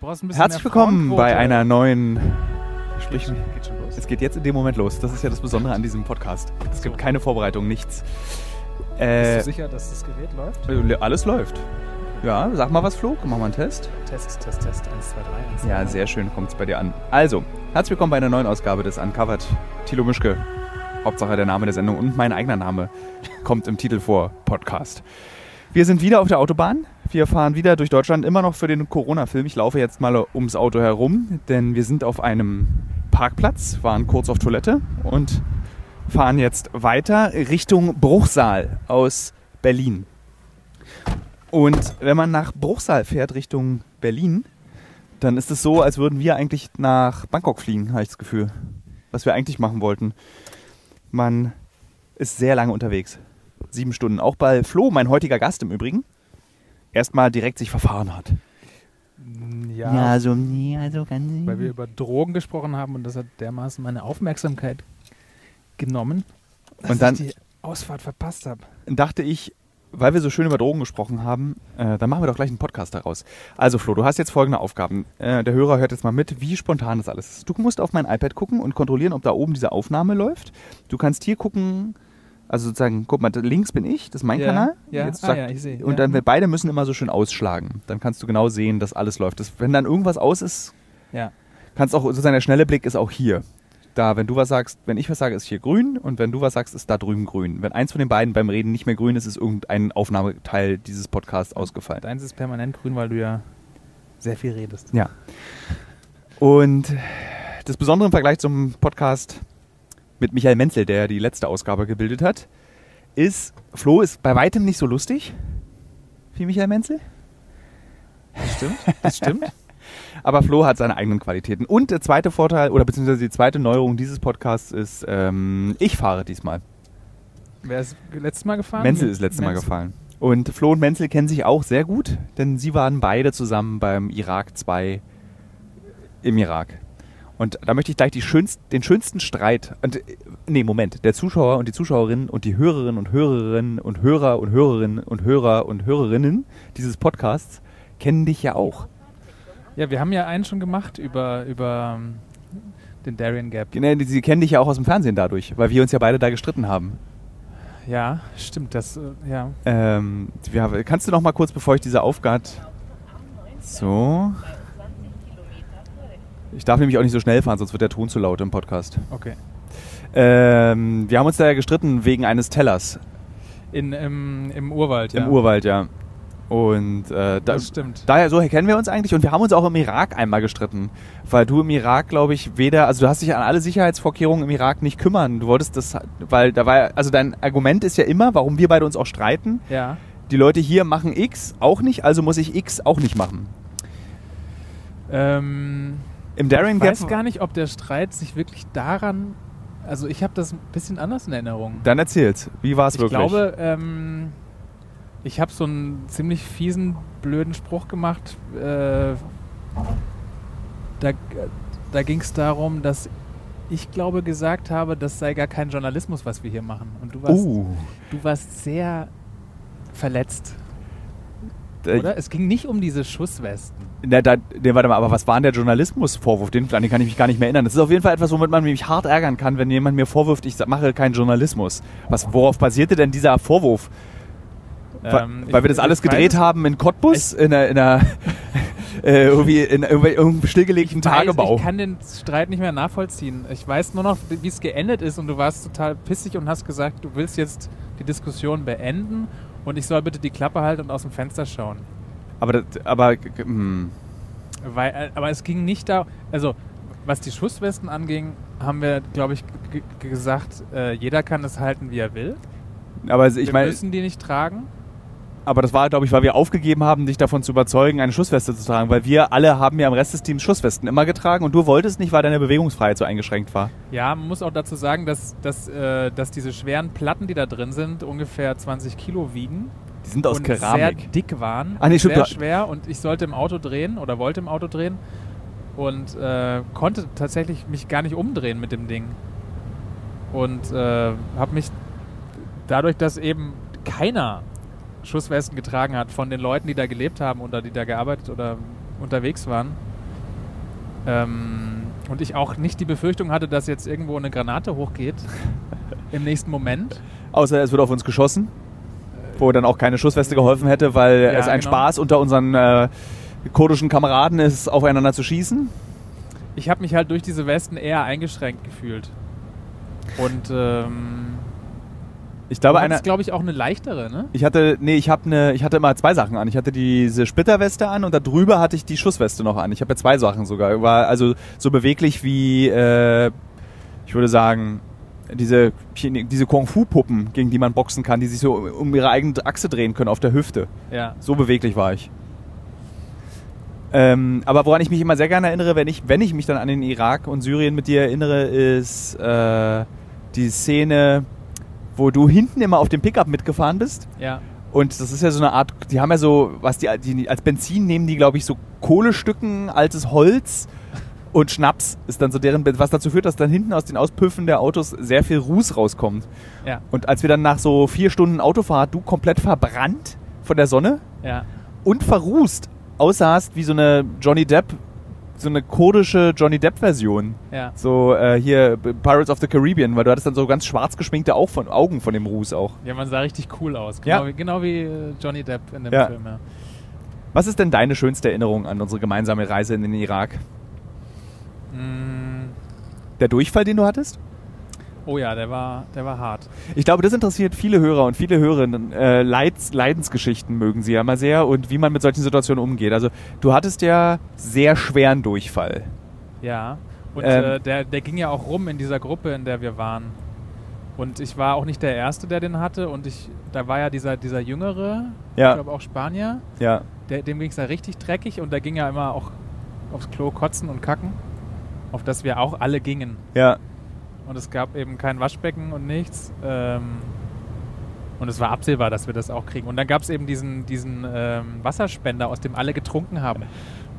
Herzlich willkommen bei einer neuen. Sprich, Geht, geht schon los? es geht jetzt in dem Moment los. Das ist ja das Besondere an diesem Podcast. Es gibt keine Vorbereitung, nichts. Bist Äh, du sicher, dass das Gerät läuft? äh, alles läuft. Ja, sag mal was, Flo. Mach mal einen Test. Test, Test, Test. 1, 2, 3, 1, 2, Ja, sehr schön kommt es bei dir an. Also, herzlich willkommen bei einer neuen Ausgabe des Uncovered. Thilo Mischke. Hauptsache der Name der Sendung und mein eigener Name kommt im Titel vor. Podcast. Wir sind wieder auf der Autobahn. Wir fahren wieder durch Deutschland, immer noch für den Corona-Film. Ich laufe jetzt mal ums Auto herum, denn wir sind auf einem Parkplatz, waren kurz auf Toilette und fahren jetzt weiter Richtung Bruchsal aus Berlin. Und wenn man nach Bruchsal fährt Richtung Berlin, dann ist es so, als würden wir eigentlich nach Bangkok fliegen, habe ich das Gefühl. Was wir eigentlich machen wollten. Man ist sehr lange unterwegs. Sieben Stunden. Auch bei Flo, mein heutiger Gast im Übrigen, erstmal direkt sich verfahren hat. Ja, so, nee, also ganz. weil wir über Drogen gesprochen haben und das hat dermaßen meine Aufmerksamkeit genommen, dass Und dann- ich die Ausfahrt verpasst habe. dachte ich, weil wir so schön über Drogen gesprochen haben, äh, dann machen wir doch gleich einen Podcast daraus. Also Flo, du hast jetzt folgende Aufgaben. Äh, der Hörer hört jetzt mal mit, wie spontan das alles ist. Du musst auf mein iPad gucken und kontrollieren, ob da oben diese Aufnahme läuft. Du kannst hier gucken, also sozusagen, guck mal, links bin ich, das ist mein Ja, Kanal. ja, Jetzt ah, sagt- ja, ich sehe, Und dann, wir beide müssen immer so schön ausschlagen. Dann kannst du genau sehen, dass alles läuft. Das, wenn dann irgendwas aus ist, Ja. kannst auch, sozusagen der schnelle Blick ist auch hier. Da, wenn du was sagst, wenn ich was sage, ist hier grün und wenn du was sagst, ist da drüben grün. Wenn eins von den beiden beim Reden nicht mehr grün ist, ist irgendein Aufnahmeteil dieses Podcasts ausgefallen. Deins ist permanent grün, weil du ja sehr viel redest. Ja. Und das Besondere im Vergleich zum Podcast mit Michael Menzel, der die letzte Ausgabe gebildet hat, ist, Flo ist bei weitem nicht so lustig wie Michael Menzel. Das stimmt. Das stimmt. Aber Flo hat seine eigenen Qualitäten. Und der zweite Vorteil, oder beziehungsweise die zweite Neuerung dieses Podcasts ist, ähm, ich fahre diesmal. Wer ist letztes Mal gefahren? Menzel ist letztes Mal Menzel. gefallen. Und Flo und Menzel kennen sich auch sehr gut, denn sie waren beide zusammen beim Irak 2 im Irak. Und da möchte ich gleich schönst, den schönsten Streit. Und, äh, nee, Moment. Der Zuschauer und die Zuschauerinnen und die Hörerinnen und Hörerinnen und Hörer und Hörerinnen und Hörer und Hörerinnen dieses Podcasts kennen dich ja auch. Ja, wir haben ja einen schon gemacht über, über ähm, den Darien Gap. Genau, Sie kennen dich ja auch aus dem Fernsehen dadurch, weil wir uns ja beide da gestritten haben. Ja, stimmt. Das, äh, ja. Ähm, wir, kannst du noch mal kurz, bevor ich diese Aufgabe... So. Ich darf nämlich auch nicht so schnell fahren, sonst wird der Ton zu laut im Podcast. Okay. Ähm, wir haben uns da ja gestritten wegen eines Tellers In, im, Im Urwald, ja. im Urwald, ja. Und äh, da, Das stimmt. daher so kennen wir uns eigentlich und wir haben uns auch im Irak einmal gestritten, weil du im Irak, glaube ich, weder, also du hast dich an alle Sicherheitsvorkehrungen im Irak nicht kümmern. Du wolltest das, weil da war, also dein Argument ist ja immer, warum wir beide uns auch streiten. Ja. Die Leute hier machen X auch nicht, also muss ich X auch nicht machen. Ähm, Im Darien ich Gap, weiß gar nicht, ob der Streit sich wirklich daran. Also, ich habe das ein bisschen anders in Erinnerung. dann erzähl's. Wie war es ich wirklich? glaube, ähm, ich habe so einen ziemlich fiesen, blöden Spruch gemacht. Äh, da da ging es darum, dass ich glaube gesagt habe, das sei gar kein Journalismus, was wir hier machen. Und du warst, uh, du warst sehr verletzt. Äh, Oder? Es ging nicht um diese Schusswesten. na, da, nee, warte mal, aber was war denn der Journalismusvorwurf? Den, an den kann ich mich gar nicht mehr erinnern. Das ist auf jeden Fall etwas, womit man mich hart ärgern kann, wenn jemand mir vorwirft, ich mache keinen Journalismus. Was, worauf basierte denn dieser Vorwurf? Weil, Ähm, weil wir das alles gedreht haben in Cottbus, in einer, in einer äh, irgendwie in irgendeinem stillgelegten Ich weiß, Tagebau. Ich kann den Streit nicht mehr nachvollziehen. Ich weiß nur noch, wie es geendet ist und du warst total pissig und hast gesagt, du willst jetzt die Diskussion beenden und ich soll bitte die Klappe halten und aus dem Fenster schauen. aber, das, aber hm. Weil, äh, aber es ging nicht da, also was die Schusswesten anging, haben wir, glaube ich, gesagt, äh, jeder kann es halten, wie er will. aber ich wir meine, müssen die nicht tragen. Aber das war, glaube ich, weil wir aufgegeben haben, dich davon zu überzeugen, eine Schussweste zu tragen, weil wir alle haben ja im Rest des Teams Schusswesten immer getragen und du wolltest nicht, weil deine Bewegungsfreiheit so eingeschränkt war. Ja, man muss auch dazu sagen, dass, dass, äh, dass diese schweren Platten, die da drin sind, ungefähr 20 Kilo wiegen. Die sind aus und sehr Keramik. dick waren. Ah, nee, stimmt, sehr du- schwer und ich sollte im Auto drehen oder wollte im Auto drehen und äh, konnte tatsächlich mich gar nicht umdrehen mit dem Ding. Und äh, habe mich dadurch, dass eben keiner Schusswesten getragen hat von den Leuten, die da gelebt haben oder die da gearbeitet oder unterwegs waren. Ähm, und ich auch nicht die Befürchtung hatte, dass jetzt irgendwo eine Granate hochgeht im nächsten Moment. Außer es wird auf uns geschossen, wo dann auch keine Schussweste geholfen hätte, weil Ja, es ein genau. Spaß unter unseren äh, kurdischen Kameraden ist, aufeinander zu schießen. Ich habe mich halt durch diese Westen eher eingeschränkt gefühlt. Und ähm, Ich glaube, einer, hattest, glaube ich, auch eine leichtere, ne? ich hatte, nee, ich habe ne, ich hatte immer zwei Sachen an. Ich hatte diese Splitterweste an und da drüber hatte ich die Schussweste noch an. Ich habe ja zwei Sachen sogar. War also so beweglich wie, äh, ich würde sagen, diese, diese Kung-Fu-Puppen, gegen die man boxen kann, die sich so um ihre eigene Achse drehen können auf der Hüfte. Ja. So beweglich war ich. Ähm, aber woran ich mich immer sehr gerne erinnere, wenn ich, wenn ich mich dann an den Irak und Syrien mit dir erinnere, ist äh, die Szene, wo du hinten immer auf dem Pickup mitgefahren bist. Ja. Und das ist ja so eine Art, die haben ja so, was die, die als Benzin nehmen die, glaube ich, so Kohlestücken, altes Holz und Schnaps ist dann so deren, was dazu führt, dass dann hinten aus den Auspüffen der Autos sehr viel Ruß rauskommt. Ja. Und als wir dann nach so vier Stunden Autofahrt, du komplett verbrannt von der Sonne, Ja. und verrußt aussahst wie so eine Johnny Depp, so eine kurdische Johnny Depp-Version. Ja. So äh, hier Pirates of the Caribbean, weil du hattest dann so ganz schwarz geschminkte Au- von Augen von dem Ruß auch. Ja, man sah richtig cool aus. Ja. Genau, wie, genau wie äh, Johnny Depp in dem Ja. Film, ja. Was ist denn deine schönste Erinnerung an unsere gemeinsame Reise in den Irak? Mm, Der Durchfall, den du hattest? Oh ja, der war, der war hart. Ich glaube, das interessiert viele Hörer und viele Hörerinnen. Äh, Leids, Leidensgeschichten mögen sie ja immer sehr und wie man mit solchen Situationen umgeht. Also du hattest ja sehr schweren Durchfall. Ja. Und Ähm. äh, der, der ging ja auch rum in dieser Gruppe, in der wir waren. Und ich war auch nicht der Erste, der den hatte. Und ich, da war ja dieser, dieser Jüngere, Ja. ich glaube auch Spanier, Ja. der, dem ging es da richtig dreckig und da ging ja immer auch aufs Klo kotzen und kacken, auf das wir auch alle gingen. Ja. Und es gab eben kein Waschbecken und nichts. Ähm, und es war absehbar, dass wir das auch kriegen. Und dann gab es eben diesen, diesen ähm, Wasserspender, aus dem alle getrunken haben.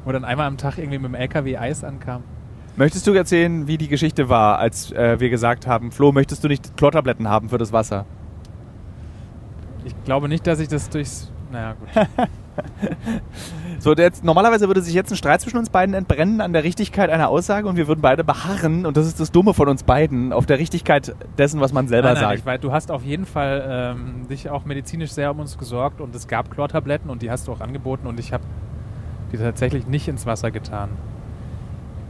Wo dann einmal am Tag irgendwie mit dem LKW Eis ankam. Möchtest du erzählen, wie die Geschichte war, als äh, wir gesagt haben, Flo, möchtest du nicht Chlortabletten haben für das Wasser? Ich glaube nicht, dass ich das durchs. Naja, gut. So, jetzt, normalerweise würde sich jetzt ein Streit zwischen uns beiden entbrennen an der Richtigkeit einer Aussage und wir würden beide beharren, und das ist das Dumme von uns beiden, auf der Richtigkeit dessen, was man selber nein, nein, sagt. weiß, du hast auf jeden Fall ähm, dich auch medizinisch sehr um uns gesorgt und es gab Chlortabletten und die hast du auch angeboten und ich habe die tatsächlich nicht ins Wasser getan.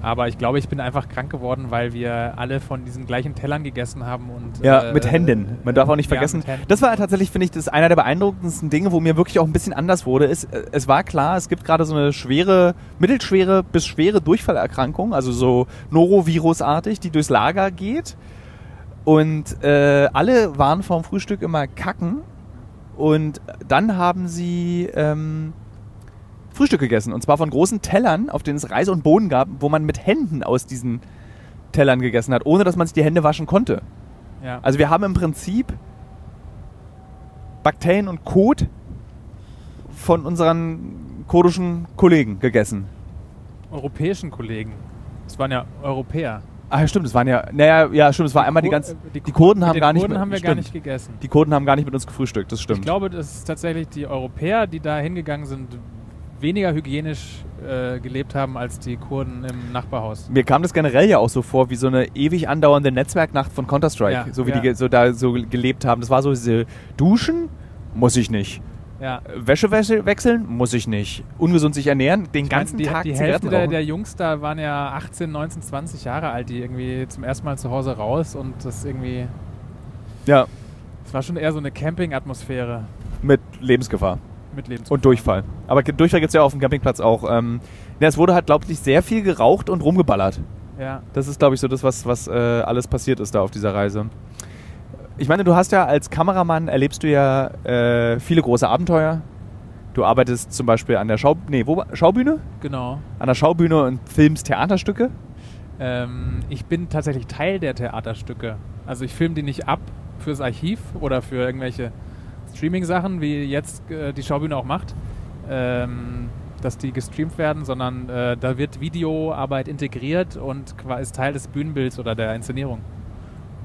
Aber ich glaube, ich bin einfach krank geworden, weil wir alle von diesen gleichen Tellern gegessen haben und Ja, äh, mit Händen. Man darf auch nicht ja, vergessen. Händen. Das war tatsächlich, finde ich, das einer der beeindruckendsten Dinge, wo mir wirklich auch ein bisschen anders wurde. Ist, äh, es war klar, es gibt gerade so eine schwere, mittelschwere bis schwere Durchfallerkrankung, also so Norovirusartig, die durchs Lager geht. Und äh, alle waren vorm Frühstück immer kacken. Und dann haben sie ähm, Frühstück gegessen. Und zwar von großen Tellern, auf denen es Reis und Bohnen gab, wo man mit Händen aus diesen Tellern gegessen hat, ohne dass man sich die Hände waschen konnte. Ja. Also wir haben im Prinzip Bakterien und Kot von unseren kurdischen Kollegen gegessen. europäischen Kollegen. Es waren ja Europäer. Ah, ja, stimmt, es waren ja, naja, ja, stimmt, es war einmal die Kur- ganz, äh, die, Kurden haben gar nicht, Kurden mit- haben wir stimmt. gar nicht gegessen. Die Kurden haben gar nicht mit uns gefrühstückt, das stimmt. Ich glaube, das ist tatsächlich die Europäer, die da hingegangen sind, weniger hygienisch äh, gelebt haben als die Kurden im Nachbarhaus. Mir kam das generell ja auch so vor, wie so eine ewig andauernde Netzwerknacht von Counter-Strike, Ja, so wie ja. die so da so gelebt haben. Das war so diese Duschen, muss ich nicht. Ja. Wäsche wäsche- wechseln, muss ich nicht. Ungesund sich ernähren, den Ich ganzen die, Tag die Hälfte der, der Jungs da waren ja 18, 19, 20 Jahre alt, die irgendwie zum ersten Mal zu Hause raus und das irgendwie. Ja, Es war schon eher so eine Camping-Atmosphäre mit Lebensgefahr. Mit Lebens. Und Durchfall. Aber Durchfall gibt es ja auf dem Campingplatz auch. Ähm, ja, es wurde halt, glaube ich, sehr viel geraucht und rumgeballert. Ja. Das ist, glaube ich, so das, was, was äh, alles passiert ist da auf dieser Reise. Ich meine, du hast ja als Kameramann erlebst du ja äh, viele große Abenteuer. Du arbeitest zum Beispiel an der Schau nee, wo, Schaubühne? Genau. An der Schaubühne und filmst Theaterstücke. Ähm, ich bin tatsächlich Teil der Theaterstücke. Also ich filme die nicht ab fürs Archiv oder für irgendwelche Streaming-Sachen, wie jetzt äh, die Schaubühne auch macht, ähm, dass die gestreamt werden, sondern äh, da wird Videoarbeit integriert und ist Teil des Bühnenbilds oder der Inszenierung.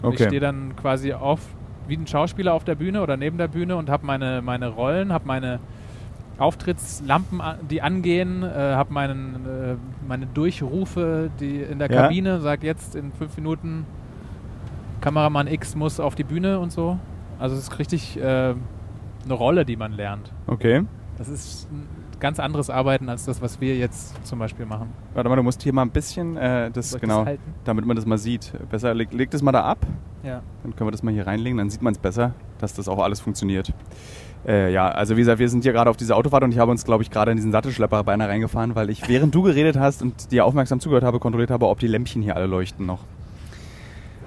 Und Ich Okay. stehe dann quasi auf wie ein Schauspieler auf der Bühne oder neben der Bühne und habe meine, meine Rollen, habe meine Auftrittslampen, die angehen, äh, habe äh, meine Durchrufe die in der Ja. Kabine, sag jetzt in fünf Minuten, Kameramann X muss auf die Bühne und so. Also es ist richtig äh, eine Rolle, die man lernt. Okay. Das ist ein ganz anderes Arbeiten als das, was wir jetzt zum Beispiel machen. Warte mal, du musst hier mal ein bisschen, äh, das genau, das damit man das mal sieht. Besser, leg, leg das mal da ab, Ja. dann können wir das mal hier reinlegen, dann sieht man es besser, dass das auch alles funktioniert. Äh, ja, also wie gesagt, wir sind hier gerade auf dieser Autofahrt und ich habe uns, glaube ich, gerade in diesen Sattelschlepper beinahe reingefahren, weil ich, während du geredet hast und dir aufmerksam zugehört habe, kontrolliert habe, ob die Lämpchen hier alle leuchten noch.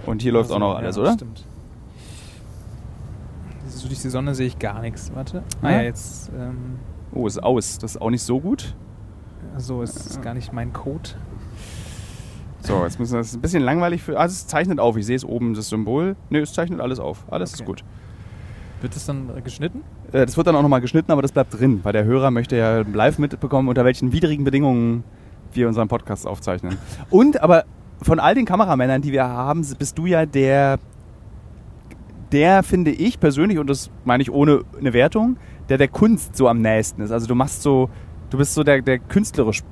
Und hier läuft auch noch alles, oder? Stimmt. So durch die Sonne sehe ich gar nichts. Warte. Ah Ja? jetzt. Ähm, Oh, ist aus. Das ist auch nicht so gut. so es ist gar nicht mein Code. So, jetzt müssen wir das ist ein bisschen langweilig für. Also es zeichnet auf. Ich sehe es oben, das Symbol. Nö, es zeichnet alles auf. Alles ist Okay. gut. Wird es dann äh, geschnitten? Äh, Das wird dann auch nochmal geschnitten, aber das bleibt drin, weil der Hörer möchte ja live mitbekommen, unter welchen widrigen Bedingungen wir unseren Podcast aufzeichnen. Und aber von all den Kameramännern, die wir haben, bist du ja der, der finde ich persönlich, und das meine ich ohne eine Wertung, der der Kunst so am nächsten ist. Also du machst so, du bist so der, der künstlerische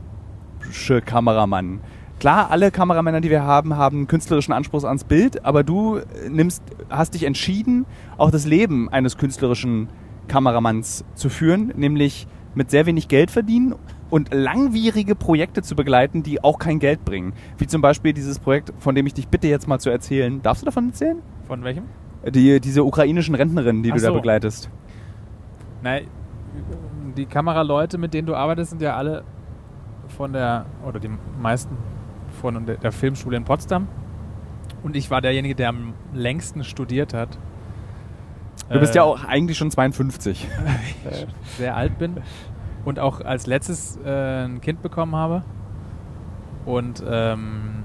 Kameramann. Klar, alle Kameramänner, die wir haben, haben einen künstlerischen Anspruch ans Bild, aber du nimmst, hast dich entschieden, auch das Leben eines künstlerischen Kameramanns zu führen, nämlich mit sehr wenig Geld verdienen und langwierige Projekte zu begleiten, die auch kein Geld bringen. Wie zum Beispiel dieses Projekt, von dem ich dich bitte jetzt mal zu erzählen. Darfst du davon erzählen? Von welchem? Die, diese ukrainischen Rentnerinnen, die Ach du da so. begleitest. Nein, die Kameraleute, mit denen du arbeitest, sind ja alle von der, oder die meisten von der, der Filmschule in Potsdam. Und ich war derjenige, der am längsten studiert hat. Du bist Äh, ja auch eigentlich schon 52. ich sehr alt bin und auch als letztes äh, ein Kind bekommen habe. Und ähm,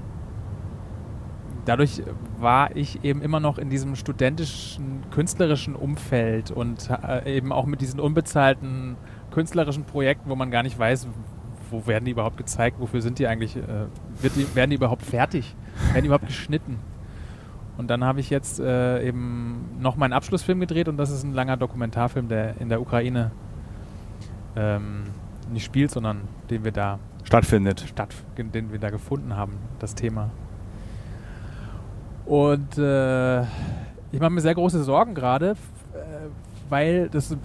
dadurch war ich eben immer noch in diesem studentischen, künstlerischen Umfeld und äh, eben auch mit diesen unbezahlten künstlerischen Projekten, wo man gar nicht weiß, wo werden die überhaupt gezeigt, wofür sind die eigentlich, äh, wird die, werden die überhaupt fertig, werden die überhaupt geschnitten. Und dann habe ich jetzt äh, eben noch meinen Abschlussfilm gedreht und das ist ein langer Dokumentarfilm, der in der Ukraine ähm, nicht spielt, sondern den wir da Stattfindet. statt, den wir da gefunden haben, das Thema. Und äh, ich mache mir sehr große Sorgen gerade, äh, weil das äh,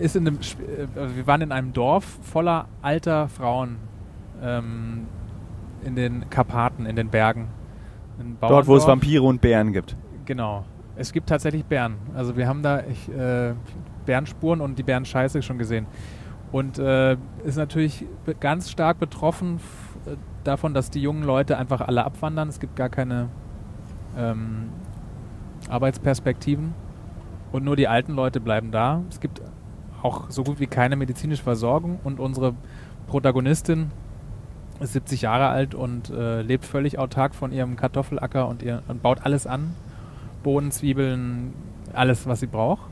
ist in einem, äh, also wir waren in einem Dorf voller alter Frauen ähm, in den Karpaten, in den Bergen. Ein Dort, wo es. Vampire und Bären gibt. Genau. Es gibt tatsächlich Bären. Also wir haben da ich, äh, Bärenspuren und die Bärenscheiße schon gesehen. Und äh, ist natürlich ganz stark betroffen äh, davon, dass die jungen Leute einfach alle abwandern. Es gibt gar keine ähm, Arbeitsperspektiven. Und nur die alten Leute bleiben da. Es gibt auch so gut wie keine medizinische Versorgung. Und unsere Protagonistin ist 70 Jahre alt und äh, lebt völlig autark von ihrem Kartoffelacker und, ihr, und baut alles an. Bohnen, Zwiebeln, alles, was sie braucht.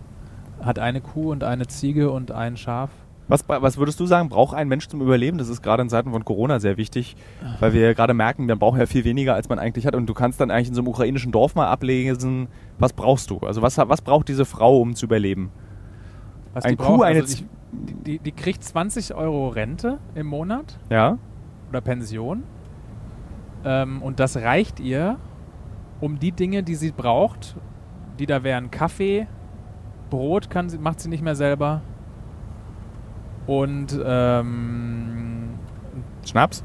Hat eine Kuh und eine Ziege und ein Schaf. Was, was würdest du sagen, braucht ein Mensch zum Überleben? Das ist gerade in Zeiten von Corona sehr wichtig, weil wir gerade merken, man braucht ja viel weniger, als man eigentlich hat. Und du kannst dann eigentlich in so einem ukrainischen Dorf mal ablesen, was brauchst du? Also was, was braucht diese Frau, um zu überleben? Was Ein die Kuh, braucht, eine also die, die, die kriegt 20 Euro Rente im Monat Ja? oder Pension. Ähm, und das reicht ihr, um die Dinge, die sie braucht, die da wären Kaffee, Brot kann sie, macht sie nicht mehr selber. Und ähm, Schnaps?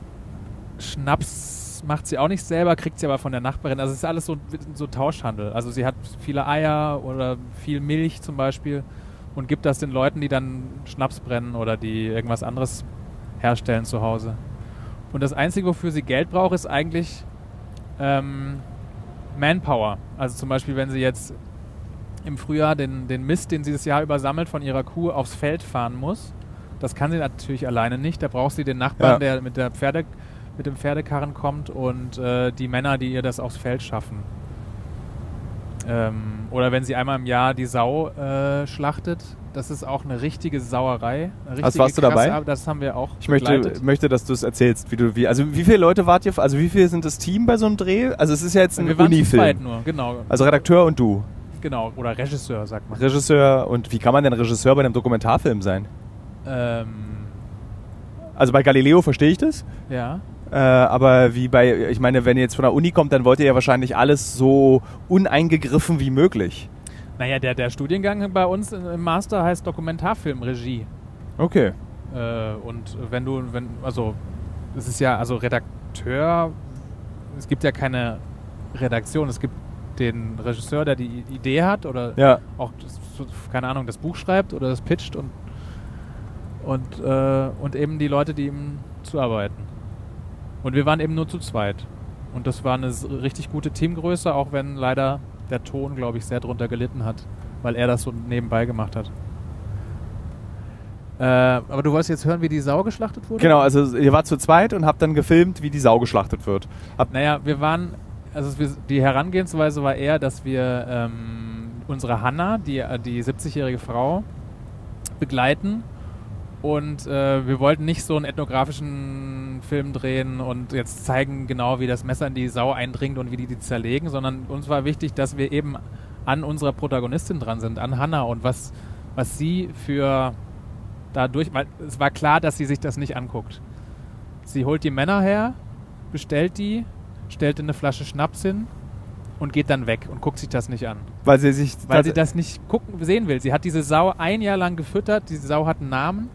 Schnaps macht sie auch nicht selber, kriegt sie aber von der Nachbarin. Also es ist alles so, so Tauschhandel. Also sie hat viele Eier oder viel Milch zum Beispiel und gibt das den Leuten, die dann Schnaps brennen oder die irgendwas anderes herstellen zu Hause. Und das Einzige, wofür sie Geld braucht, ist eigentlich ähm, Manpower. Also zum Beispiel, wenn sie jetzt im Frühjahr den, den Mist, den sie das Jahr über sammelt, von ihrer Kuh aufs Feld fahren muss. Das kann sie natürlich alleine nicht. Da braucht sie den Nachbarn, Ja. der mit, der Pferde, mit dem Pferdekarren kommt und äh, die Männer, die ihr das aufs Feld schaffen. Ähm, oder wenn sie einmal im Jahr die Sau äh, schlachtet, das ist auch eine richtige Sauerei. Eine richtige Also warst du dabei? Ar- Das haben wir auch Ich möchte, begleitet. möchte, dass du es erzählst, wie du, wie, also wie viele Leute wart ihr, also wie viele sind das Team bei so einem Dreh? Also es ist ja jetzt ein Unifilm. nur, genau. Also Redakteur und du. genau. Oder Regisseur, sagt man. Regisseur und wie kann man denn Regisseur bei einem Dokumentarfilm sein? Ähm, Also bei Galileo verstehe ich das. ja. Äh, aber wie bei, ich meine, wenn ihr jetzt von der Uni kommt, dann wollt ihr ja wahrscheinlich alles so uneingegriffen wie möglich. Naja, der, der Studiengang bei uns im Master heißt Dokumentarfilmregie. Okay. Äh, und wenn du, wenn, also, es ist ja, also Redakteur, es gibt ja keine Redaktion, es gibt den Regisseur, der die Idee hat oder Ja. auch, das, keine Ahnung, das Buch schreibt oder das pitcht und, und, äh, und eben die Leute, die ihm zuarbeiten. Und wir waren eben nur zu zweit. Und das war eine richtig gute Teamgröße, auch wenn leider der Ton, glaube ich, sehr drunter gelitten hat, weil er das so nebenbei gemacht hat. Äh, aber du wolltest jetzt hören, wie die Sau geschlachtet wurde? Genau, also ihr wart zu zweit und habt dann gefilmt, wie die Sau geschlachtet wird. Habt, Naja, wir waren, also die Herangehensweise war eher, dass wir ähm, unsere Hanna, die, äh, die 70-jährige Frau, begleiten. Und äh, wir wollten nicht so einen ethnografischen Film drehen und jetzt zeigen genau, wie das Messer in die Sau eindringt und wie die die zerlegen, sondern uns war wichtig, dass wir eben an unserer Protagonistin dran sind, an Hanna und was, was sie für dadurch, weil es war klar, dass sie sich das nicht anguckt. Sie holt die Männer her, bestellt die, stellt eine Flasche Schnaps hin und geht dann weg und guckt sich das nicht an. weil sie sich. Weil sie das nicht gucken, sehen will. Sie hat diese Sau ein Jahr lang gefüttert. Diese Sau hat einen Namen.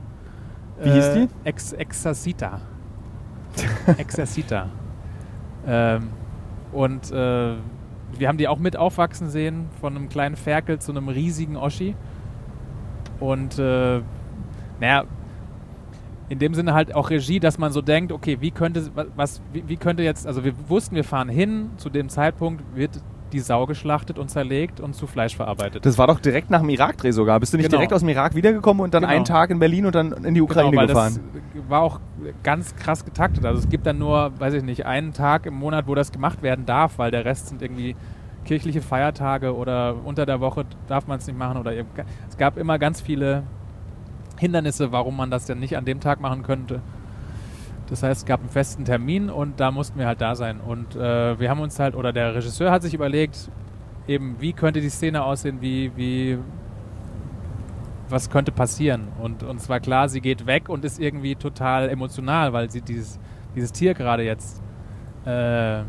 Wie hieß die? Ex Exercita. Exercita. ähm, und äh, wir haben die auch mit aufwachsen sehen, von einem kleinen Ferkel zu einem riesigen Oschi. Und äh, naja, in dem Sinne halt auch Regie, dass man so denkt, okay, wie könnte was, wie, wie könnte jetzt, also wir wussten, wir fahren hin, zu dem Zeitpunkt wird die Sau geschlachtet und zerlegt und zu Fleisch verarbeitet. Das war doch direkt nach dem Irak-Dreh sogar. Bist du nicht Genau. direkt aus dem Irak wiedergekommen und dann Genau. einen Tag in Berlin und dann in die Ukraine genau, weil gefahren? das war auch ganz krass getaktet. Also es gibt dann nur, weiß ich nicht, einen Tag im Monat, wo das gemacht werden darf, weil der Rest sind irgendwie kirchliche Feiertage oder unter der Woche darf man es nicht machen oder es gab immer ganz viele Hindernisse, warum man das denn nicht an dem Tag machen könnte. Das heißt, es gab einen festen Termin und da mussten wir halt da sein. Und äh, wir haben uns halt, oder der Regisseur hat sich überlegt, eben, wie könnte die Szene aussehen, wie, wie, was könnte passieren. Und uns war klar, sie geht weg und ist irgendwie total emotional, weil sie dieses, dieses Tier gerade jetzt, äh,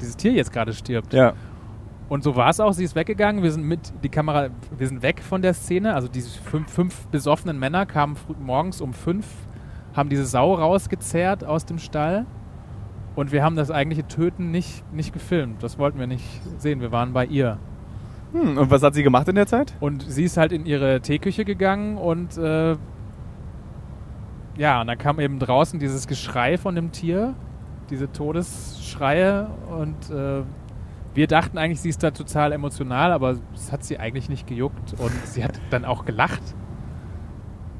dieses Tier jetzt gerade stirbt. Ja. Und so war es auch. Sie ist weggegangen. Wir sind mit die Kamera, wir sind weg von der Szene. Also diese fünf, fünf besoffenen Männer kamen früh, morgens um fünf, haben diese Sau rausgezerrt aus dem Stall. Und wir haben das eigentliche Töten nicht, nicht gefilmt. Das wollten wir nicht sehen. Wir waren bei ihr. Hm, und was hat sie gemacht in der Zeit? Und sie ist halt in ihre Teeküche gegangen und äh, ja, und dann kam eben draußen dieses Geschrei von dem Tier, diese Todesschreie und äh, wir dachten eigentlich, sie ist da total emotional, aber das hat sie eigentlich nicht gejuckt und sie hat dann auch gelacht.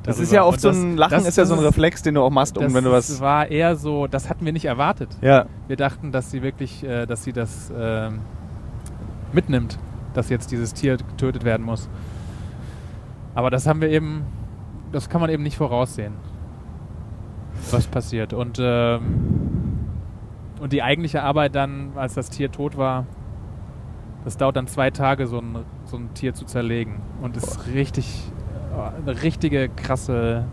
Das ist ja oft Und so das- ein Lachen, das- ist ja das so ein Reflex, den du auch machst, um das wenn du was. war eher so, das hatten wir nicht erwartet. Ja. Wir dachten, dass sie wirklich, äh, dass sie das ähm, mitnimmt, dass jetzt dieses Tier getötet werden muss. Aber das haben wir eben, das kann man eben nicht voraussehen, was passiert. Und, ähm, und die eigentliche Arbeit dann, als das Tier tot war, das dauert dann zwei Tage, so ein, so ein Tier zu zerlegen. Und ist richtig, äh, eine richtige krasse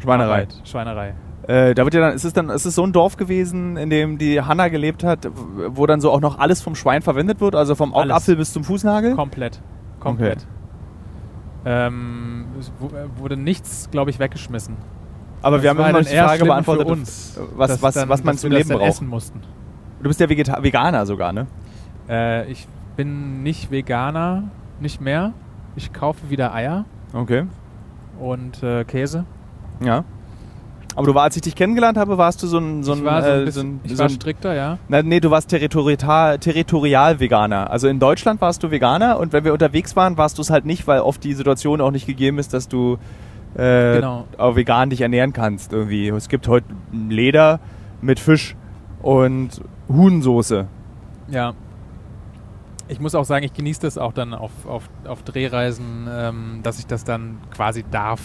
Schweinerei. Arbeit. Schweinerei. Äh, da wird ja dann, ist es dann, ist es so ein Dorf gewesen, in dem die Hanna gelebt hat, wo dann so auch noch alles vom Schwein verwendet wird, also vom Alles. Augapfel bis zum Fußnagel? Komplett. Komplett. Ähm, es äh, wurde nichts, glaube ich, weggeschmissen. Aber Das wir haben immer noch die Frage beantwortet, uns, was, was, dann- was man zum Leben braucht. essen mussten. Du bist ja Vegeta Veganer sogar, ne? Äh, ich bin nicht Veganer, nicht mehr. Ich kaufe wieder Eier Okay. und äh, Käse. Ja. Aber du war, als ich dich kennengelernt habe, warst du so ein, so ein, ich war, so ein äh, bisschen, so ein, ich so ein strikter, ja. Na, nee, du warst territorial, territorial Veganer. Also in Deutschland warst du Veganer und wenn wir unterwegs waren, warst du es halt nicht, weil oft die Situation auch nicht gegeben ist, dass du äh, Genau. auch vegan dich ernähren kannst irgendwie. Es gibt heute Leder mit Fisch und Huhnsoße. Ja. Ich muss auch sagen, ich genieße das auch dann auf, auf, auf Drehreisen, ähm, dass ich das dann quasi darf,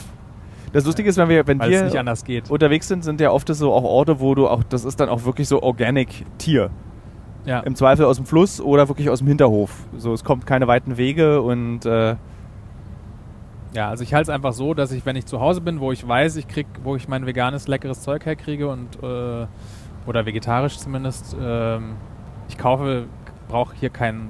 Das Lustige ist, wenn wir, wenn weil es nicht wir anders geht. unterwegs sind, sind ja oft so auch Orte, wo du auch, das ist dann auch wirklich so Organic Tier. Ja. Im Zweifel aus dem Fluss oder wirklich aus dem Hinterhof. So, es kommt keine weiten Wege und äh, Ja, also ich halte es einfach so, dass ich, wenn ich zu Hause bin, wo ich weiß, ich krieg, wo ich mein veganes, leckeres Zeug herkriege und äh, oder vegetarisch zumindest, ähm, ich kaufe, brauche hier kein,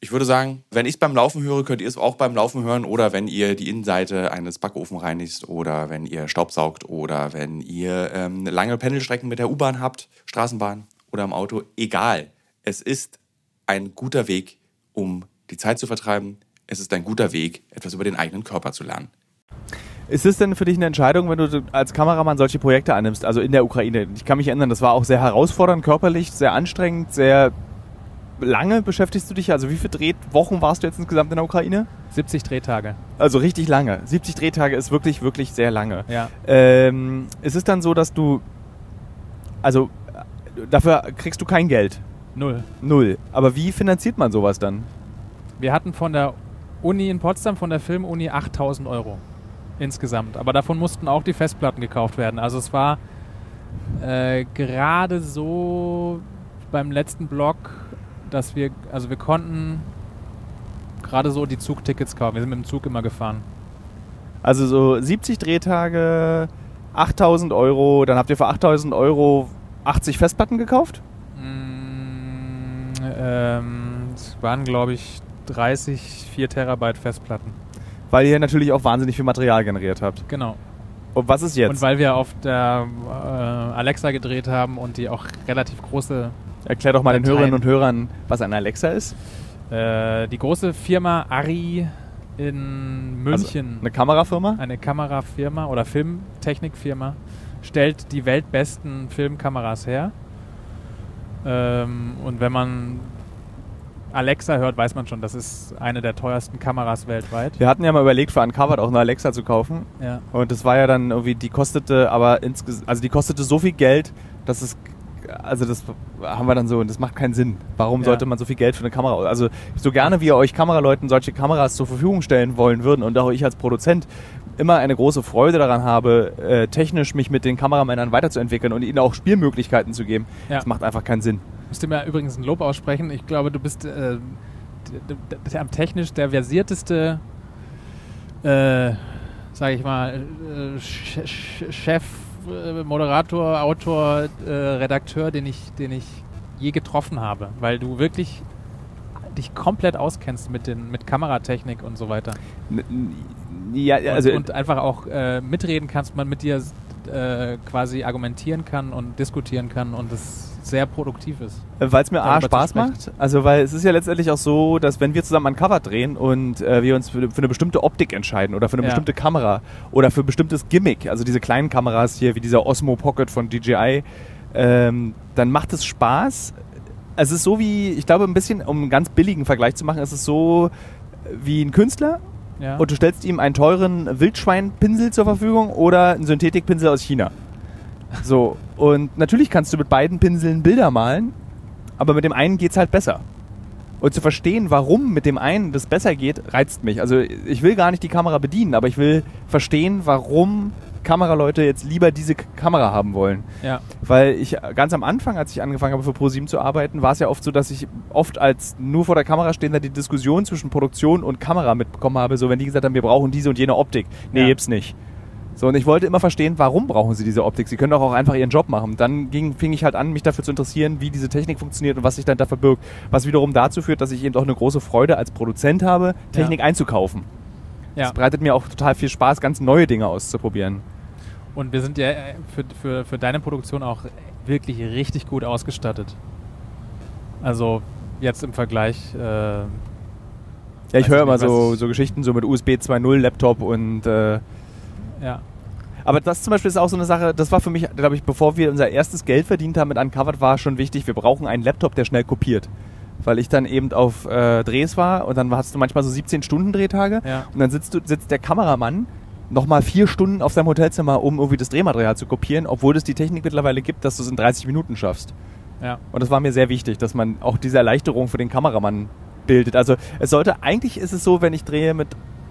ich würde sagen, wenn ich es beim Laufen höre, könnt ihr es auch beim Laufen hören oder wenn ihr die Innenseite eines Backofen reinigt oder wenn ihr Staubsaugt oder wenn ihr ähm, lange Pendelstrecken mit der U-Bahn habt, Straßenbahn oder im Auto. Egal. Es ist ein guter Weg, um die Zeit zu vertreiben. Es ist ein guter Weg, etwas über den eigenen Körper zu lernen. Ist es denn für dich eine Entscheidung, wenn du als Kameramann solche Projekte annimmst, also in der Ukraine? Ich kann mich erinnern, das war auch sehr herausfordernd körperlich, sehr anstrengend, sehr lange beschäftigst du dich? Also wie viele Drehwochen warst du jetzt insgesamt in der Ukraine? 70 Drehtage. Also richtig lange. 70 Drehtage ist wirklich, wirklich sehr lange. Ja. Ähm, ist es dann so, dass du, also dafür kriegst du kein Geld? Null. Null. Aber wie finanziert man sowas dann? Wir hatten von der Uni in Potsdam, von der Filmuni 8000 Euro insgesamt. Aber davon mussten auch die Festplatten gekauft werden. Also es war äh, gerade so beim letzten Block dass wir, also wir konnten gerade so die Zugtickets kaufen. Wir sind mit dem Zug immer gefahren. Also so 70 Drehtage, 8000 Euro, dann habt ihr für 8000 Euro 80 Festplatten gekauft? Mm, ähm, es waren, glaube ich, 30, 4 Terabyte Festplatten. Weil ihr natürlich auch wahnsinnig viel Material generiert habt. Genau. Und was ist jetzt? Und weil wir auf der äh, Alexa gedreht haben und die auch relativ große Erklär doch mal den Hörerinnen und Hörern, was ein Alexa ist. Äh, die große Firma Ari in München. Also eine Kamerafirma? Eine Kamerafirma oder Filmtechnikfirma stellt die weltbesten Filmkameras her. Ähm, und wenn man Alexa hört, weiß man schon, das ist eine der teuersten Kameras weltweit. Wir hatten ja mal überlegt, für Uncovered auch eine Alexa zu kaufen. Ja. Und das war ja dann irgendwie, die kostete aber insgesamt, also die kostete so viel Geld, dass es also das haben wir dann so, und das macht keinen Sinn. Warum ja. sollte man so viel Geld für eine Kamera? Also so gerne wie ihr euch Kameraleuten solche Kameras zur Verfügung stellen wollen würden und auch ich als Produzent immer eine große Freude daran habe, äh, technisch mich mit den Kameramännern weiterzuentwickeln und ihnen auch Spielmöglichkeiten zu geben, ja. das macht einfach keinen Sinn. Ich müsste mir übrigens ein Lob aussprechen. Ich glaube, du bist äh, am technisch der versierteste äh, sage ich mal, äh, Ch Ch Chef, Moderator, Autor, äh, Redakteur, den ich, den ich je getroffen habe, weil du wirklich dich komplett auskennst mit, den, mit Kameratechnik und so weiter. Ja, Und, also und einfach auch äh, mitreden kannst, man mit dir äh, quasi argumentieren kann und diskutieren kann und es sehr produktiv ist. weil es mir A Spaß macht. Also weil es ist ja letztendlich auch so, dass wenn wir zusammen ein Cover drehen und äh, wir uns für, für eine bestimmte Optik entscheiden oder für eine Ja. bestimmte Kamera oder für ein bestimmtes Gimmick, also diese kleinen Kameras hier wie dieser Osmo Pocket von DJI, ähm, dann macht es Spaß. Es ist so wie, ich glaube ein bisschen, um einen ganz billigen Vergleich zu machen, es ist so wie ein Künstler Ja. und du stellst ihm einen teuren Wildschweinpinsel zur Verfügung oder einen Synthetikpinsel aus China. So, und natürlich kannst du mit beiden Pinseln Bilder malen, aber mit dem einen geht es halt besser. Und zu verstehen, warum mit dem einen das besser geht, reizt mich. Also ich will gar nicht die Kamera bedienen, aber ich will verstehen, warum Kameraleute jetzt lieber diese Kamera haben wollen. ja. Weil ich ganz am Anfang, als ich angefangen habe für ProSieben zu arbeiten, war es ja oft so, dass ich oft als nur vor der Kamera stehender die Diskussion zwischen Produktion und Kamera mitbekommen habe. So, wenn die gesagt haben, wir brauchen diese und jene Optik. Nee, Ja. gibt's nicht. So, und ich wollte immer verstehen, warum brauchen sie diese Optik? Sie können doch auch einfach ihren Job machen. Dann ging, fing ich halt an, mich dafür zu interessieren, wie diese Technik funktioniert und was sich dann da verbirgt. Was wiederum dazu führt, dass ich eben auch eine große Freude als Produzent habe, Technik einzukaufen. ja. Das bereitet mir auch total viel Spaß, ganz neue Dinge auszuprobieren. Und wir sind ja äh, für, für, für deine Produktion auch wirklich richtig gut ausgestattet. Also jetzt im Vergleich. Äh, Ja, ich höre immer so, so Geschichten so mit USB 2.0 Laptop und äh, ja. aber das zum Beispiel ist auch so eine Sache, das war für mich, glaube ich, bevor wir unser erstes Geld verdient haben mit Uncovered, war schon wichtig, wir brauchen einen Laptop, der schnell kopiert. Weil ich dann eben auf äh, Drehs war und dann hast du manchmal so 17 Stunden Drehtage Ja. und dann sitzt, du, sitzt der Kameramann nochmal vier Stunden auf seinem Hotelzimmer, um irgendwie das Drehmaterial zu kopieren, obwohl es die Technik mittlerweile gibt, dass du es in 30 Minuten schaffst. Ja. Und das war mir sehr wichtig, dass man auch diese Erleichterung für den Kameramann bildet. Also es sollte, eigentlich ist es so, wenn ich drehe mit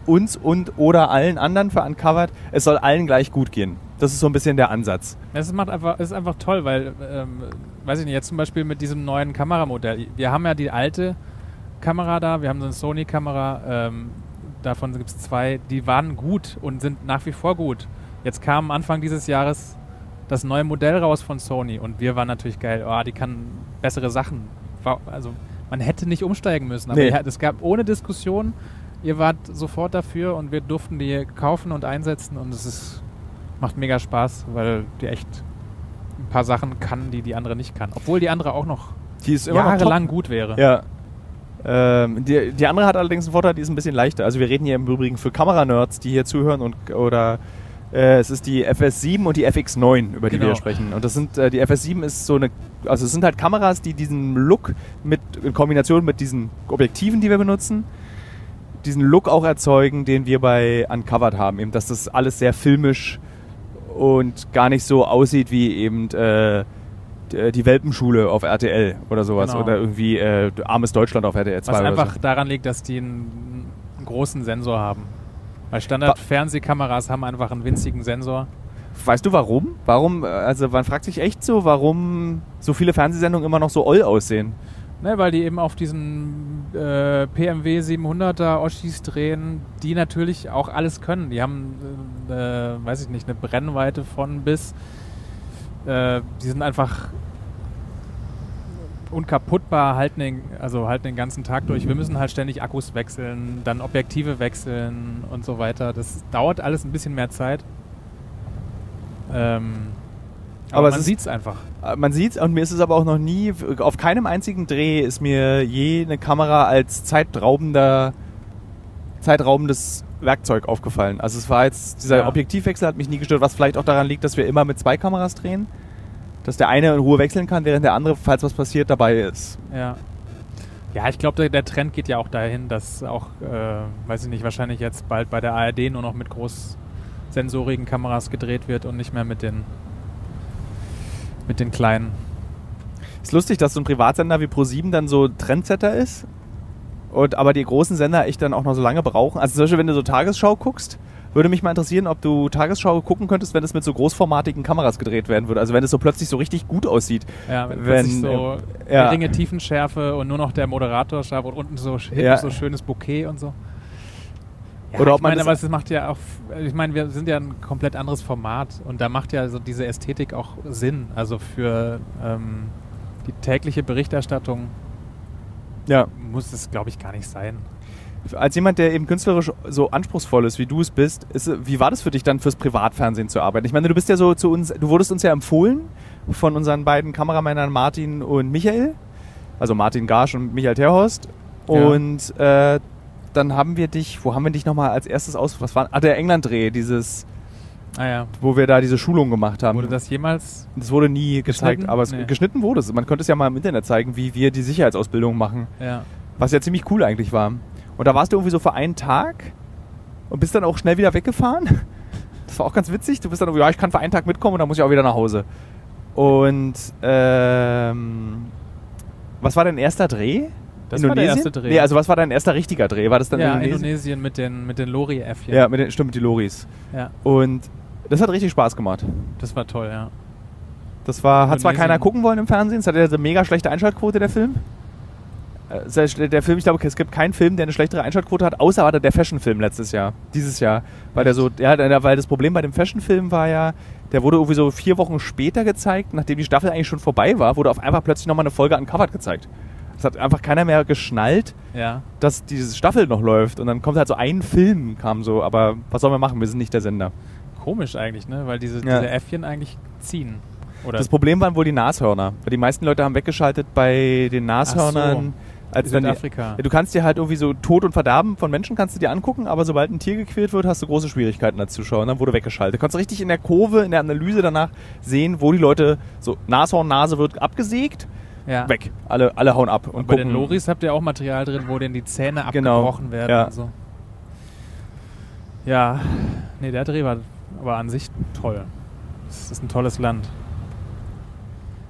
uns und oder allen anderen für Uncovered, es soll allen gleich gut gehen. Das ist so ein bisschen der Ansatz. Es macht einfach, ist einfach toll, weil, ähm, weiß ich nicht, jetzt zum Beispiel mit diesem neuen Kameramodell. Wir haben ja die alte Kamera da, wir haben so eine Sony-Kamera, ähm, davon gibt es zwei, die waren gut und sind nach wie vor gut. Jetzt kam Anfang dieses Jahres das neue Modell raus von Sony und wir waren natürlich geil, oh, die kann bessere Sachen. Also man hätte nicht umsteigen müssen, aber Nee. es gab ohne Diskussion, ihr wart sofort dafür und wir durften die kaufen und einsetzen und es ist, macht mega Spaß, weil die echt ein paar Sachen kann, die die andere nicht kann. Obwohl die andere auch noch Die ist immer jahrelang gut wäre. Ja. Ähm, die, die andere hat allerdings einen Vorteil, die ist ein bisschen leichter. Also wir reden hier im Übrigen für Kameranerds, die hier zuhören und oder äh, es ist die FS7 und die FX9, über die Genau. wir sprechen. Und das sind äh, die FS7 ist so eine, also es sind halt Kameras, die diesen Look mit in Kombination mit diesen Objektiven, die wir benutzen, diesen Look auch erzeugen, den wir bei Uncovered haben, eben, dass das alles sehr filmisch und gar nicht so aussieht wie eben äh, d- die Welpenschule auf RTL oder sowas Genau. oder irgendwie äh, armes Deutschland auf RTL 2 Was einfach so. daran liegt, dass die einen, einen großen Sensor haben. Weil Standard-Fernsehkameras haben einfach einen winzigen Sensor. Weißt du warum? Warum, äh, also man fragt sich echt so, warum so viele Fernsehsendungen immer noch so oll aussehen. Ne, weil die eben auf diesen äh, PMW 700er Oschis drehen, die natürlich auch alles können. Die haben, äh, äh, weiß ich nicht, eine Brennweite von bis. Äh, die sind einfach unkaputtbar, halten den, also halten den ganzen Tag durch. Wir müssen halt ständig Akkus wechseln, dann Objektive wechseln und so weiter. Das dauert alles ein bisschen mehr Zeit. Ähm, aber, Aber es man sieht es einfach. Äh, Man sieht's und mir ist es aber auch noch nie, auf keinem einzigen Dreh ist mir je eine Kamera als zeitraubender, zeitraubendes Werkzeug aufgefallen. Also es war jetzt, dieser Ja. Objektivwechsel hat mich nie gestört, was vielleicht auch daran liegt, dass wir immer mit zwei Kameras drehen. Dass der eine in Ruhe wechseln kann, während der andere, falls was passiert, dabei ist. Ja. Ja, ich glaube, der, der Trend geht ja auch dahin, dass auch, äh, weiß ich nicht, wahrscheinlich jetzt bald bei der ARD nur noch mit großsensorigen Kameras gedreht wird und nicht mehr mit den mit den kleinen. Ist lustig, dass so ein Privatsender wie Pro7 dann so Trendsetter ist. Und aber die großen Sender echt dann auch noch so lange brauchen. Also zum Beispiel, wenn du so Tagesschau guckst, würde mich mal interessieren, ob du Tagesschau gucken könntest, wenn es mit so großformatigen Kameras gedreht werden würde. Also wenn es so plötzlich so richtig gut aussieht. Ja, wenn, Wenn, so äh, ja. geringe Tiefenschärfe und nur noch der Moderator scharf und unten so, hinten Ja. so schönes Bouquet und so. Ja, Oder ob ich man meine, das- aber es macht ja auch, ich meine, wir sind ja ein komplett anderes Format und da macht ja so diese Ästhetik auch Sinn. Also für ähm, die tägliche Berichterstattung Ja. muss es, glaube ich, gar nicht sein. Als jemand, der eben künstlerisch so anspruchsvoll ist, wie du es bist, ist, wie war das für dich dann fürs Privatfernsehen zu arbeiten? Ich meine, du bist ja so zu uns, du wurdest uns ja empfohlen von unseren beiden Kameramännern Martin und Michael, also Martin Garsch und Michael Terhorst. Ja. Und äh, dann haben wir dich, wo haben wir dich nochmal als erstes aus, was war, ah, der England-Dreh, dieses, Ah ja. wo wir da diese Schulung gemacht haben. Wurde das jemals? das wurde nie gezeigt, aber es, Nee. geschnitten wurde es. Man konnte es ja mal im Internet zeigen, wie wir die Sicherheitsausbildung machen. Ja. Was ja ziemlich cool eigentlich war. Und da warst du irgendwie so für einen Tag und bist dann auch schnell wieder weggefahren. Das war auch ganz witzig. Du bist dann irgendwie, ja, ich kann für einen Tag mitkommen und dann muss ich auch wieder nach Hause. Und ähm, was war dein erster Dreh? Das war der erste Dreh. Nee, also was war dein erster richtiger Dreh? War das dann ja, Indonesien? Indonesien mit den, mit den Lori-Äffchen. Ja, mit den, stimmt, mit die Loris. ja. Und das hat richtig Spaß gemacht. Das war toll, ja. Das war, hat zwar Indonesien. keiner gucken wollen im Fernsehen, es hatte ja eine mega schlechte Einschaltquote, der Film. Äh, Der Film, ich glaube, es gibt keinen Film, der eine schlechtere Einschaltquote hat, außer war der Fashion-Film letztes Jahr, dieses Jahr. Weil der so, ja, weil das Problem bei dem Fashion-Film war ja, der wurde irgendwie so vier Wochen später gezeigt, nachdem die Staffel eigentlich schon vorbei war, wurde auf einmal plötzlich nochmal eine Folge uncovered gezeigt. Es hat einfach keiner mehr geschnallt, Ja. dass diese Staffel noch läuft. Und dann kommt halt so ein Film, kam so, aber was sollen wir machen? Wir sind nicht der Sender. Komisch eigentlich, ne? Weil diese, Ja. diese Äffchen eigentlich ziehen. Oder Das Problem waren wohl die Nashörner. Weil die meisten Leute haben weggeschaltet bei den Nashörnern. Als dann die, Südafrika. ja, du kannst dir halt irgendwie so Tod und Verderben von Menschen kannst du dir angucken, aber sobald ein Tier gequält wird, hast du große Schwierigkeiten als Zuschauer. Und dann wurde weggeschaltet. Du kannst richtig in der Kurve, in der Analyse danach sehen, wo die Leute so Nashorn, Nase wird abgesägt, ja. weg. Alle, alle hauen ab. Und Bei den gucken- Loris habt ihr auch Material drin, wo denen die Zähne Genau, abgebrochen werden ja. und so. Ja, nee, der Dreh war aber an sich toll. Das ist ein tolles Land.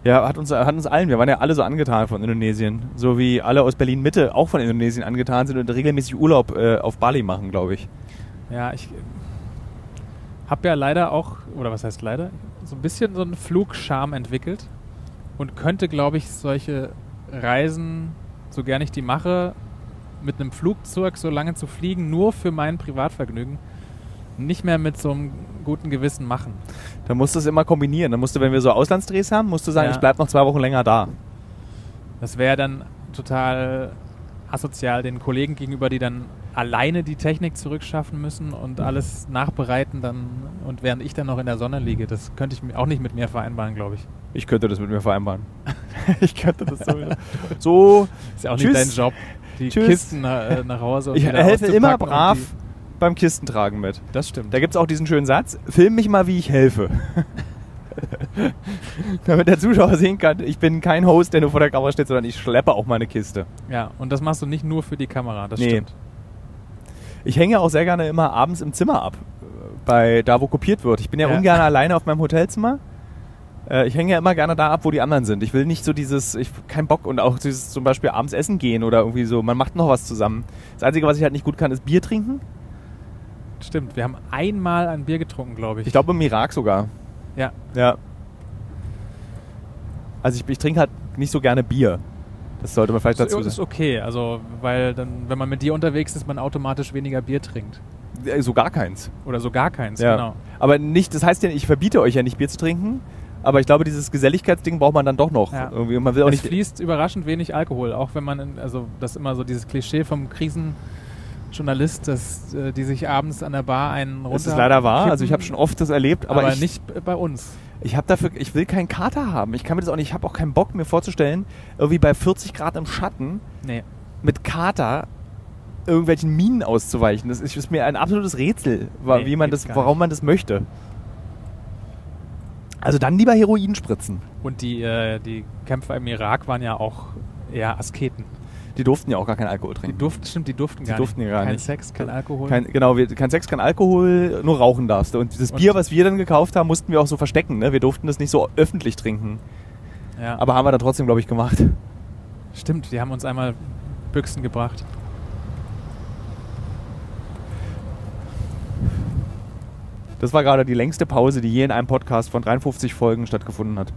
Ja, hat uns, hat uns allen, wir waren ja alle so angetan von Indonesien. So wie alle aus Berlin-Mitte auch von Indonesien angetan sind und regelmäßig Urlaub äh, auf Bali machen, glaube ich. Ja, ich habe ja leider auch, oder was heißt leider, so ein bisschen so einen Flugscham entwickelt und könnte, glaube ich, solche Reisen, so gern ich die mache, mit einem Flugzeug so lange zu fliegen, nur für mein Privatvergnügen, nicht mehr mit so einem guten Gewissen machen. Da musst du es immer kombinieren. Dann musst du, wenn wir so Auslandsdrehs haben, musst du sagen, Ja. ich bleib noch zwei Wochen länger da. Das wäre dann total asozial den Kollegen gegenüber, die dann alleine die Technik zurückschaffen müssen und alles nachbereiten dann und während ich dann noch in der Sonne liege. Das könnte ich mir auch nicht mit mir vereinbaren, glaube ich. Ich könnte das mit mir vereinbaren. ich könnte das so. so, Ist ja auch Tschüss. nicht dein Job, die Tschüss. Kisten nach, äh, nach Hause und ich helfe immer brav beim Kistentragen mit. Das stimmt. Da gibt es auch diesen schönen Satz: Film mich mal, wie ich helfe. Damit der Zuschauer sehen kann, ich bin kein Host, der nur vor der Kamera steht, sondern ich schleppe auch meine Kiste. ja, und das machst du nicht nur für die Kamera, das Nee. stimmt. Ich hänge auch sehr gerne immer abends im Zimmer ab, äh, bei da wo kopiert wird. Ich bin ja, Ja. ungern alleine auf meinem Hotelzimmer. Äh, Ich hänge ja immer gerne da ab, wo die anderen sind. Ich will nicht so dieses, ich kein Bock und auch dieses zum Beispiel abends essen gehen oder irgendwie so. Man macht noch was zusammen. Das Einzige, was ich halt nicht gut kann, ist Bier trinken. Stimmt, wir haben einmal ein Bier getrunken, glaube ich. Ich glaube im Irak sogar. Ja, Ja. Also ich, ich trinke halt nicht so gerne Bier. Das sollte man vielleicht dazu das ist sagen. okay, also weil dann, wenn man mit dir unterwegs ist, man automatisch weniger Bier trinkt. Äh, So gar keins. Oder so gar keins, Ja. genau. Aber nicht, das heißt ja, ich verbiete euch ja nicht Bier zu trinken. Aber ich glaube, dieses Geselligkeitsding braucht man dann doch noch. Ja. Irgendwie. Man will auch Es nicht. fließt überraschend wenig Alkohol, auch wenn man, in, also das ist immer so dieses Klischee vom Krisenjournalist, dass äh, die sich abends an der Bar einen runter. Das ist leider wahr. kippen, Also ich habe schon oft das erlebt, aber, aber, ich, nicht bei uns. ich habe dafür, ich will keinen Kater haben. Ich kann mir das auch nicht. Ich habe auch keinen Bock mir vorzustellen, irgendwie bei 40 Grad im Schatten Nee. mit Kater irgendwelchen Minen auszuweichen. Das ist, ist mir ein absolutes Rätsel, Nee, wie man das, warum man das möchte. Also dann lieber Heroin spritzen. Und die, äh, die Kämpfer im Irak waren ja auch eher Asketen. Die durften ja auch gar keinen Alkohol Die trinken. durften, stimmt, die durften Die gar durften nicht. gar kein nicht. Sex, kein Alkohol. Kein, genau, wir, kein Sex, kein Alkohol, nur rauchen darfst du. Und dieses Und- Bier, was wir dann gekauft haben, mussten wir auch so verstecken. Ne? Wir durften das nicht so öffentlich trinken. ja. Aber haben wir dann trotzdem, glaube ich, gemacht. stimmt, die haben uns einmal Büchsen gebracht. Das war gerade die längste Pause, die je in einem Podcast von 53 Folgen stattgefunden hat.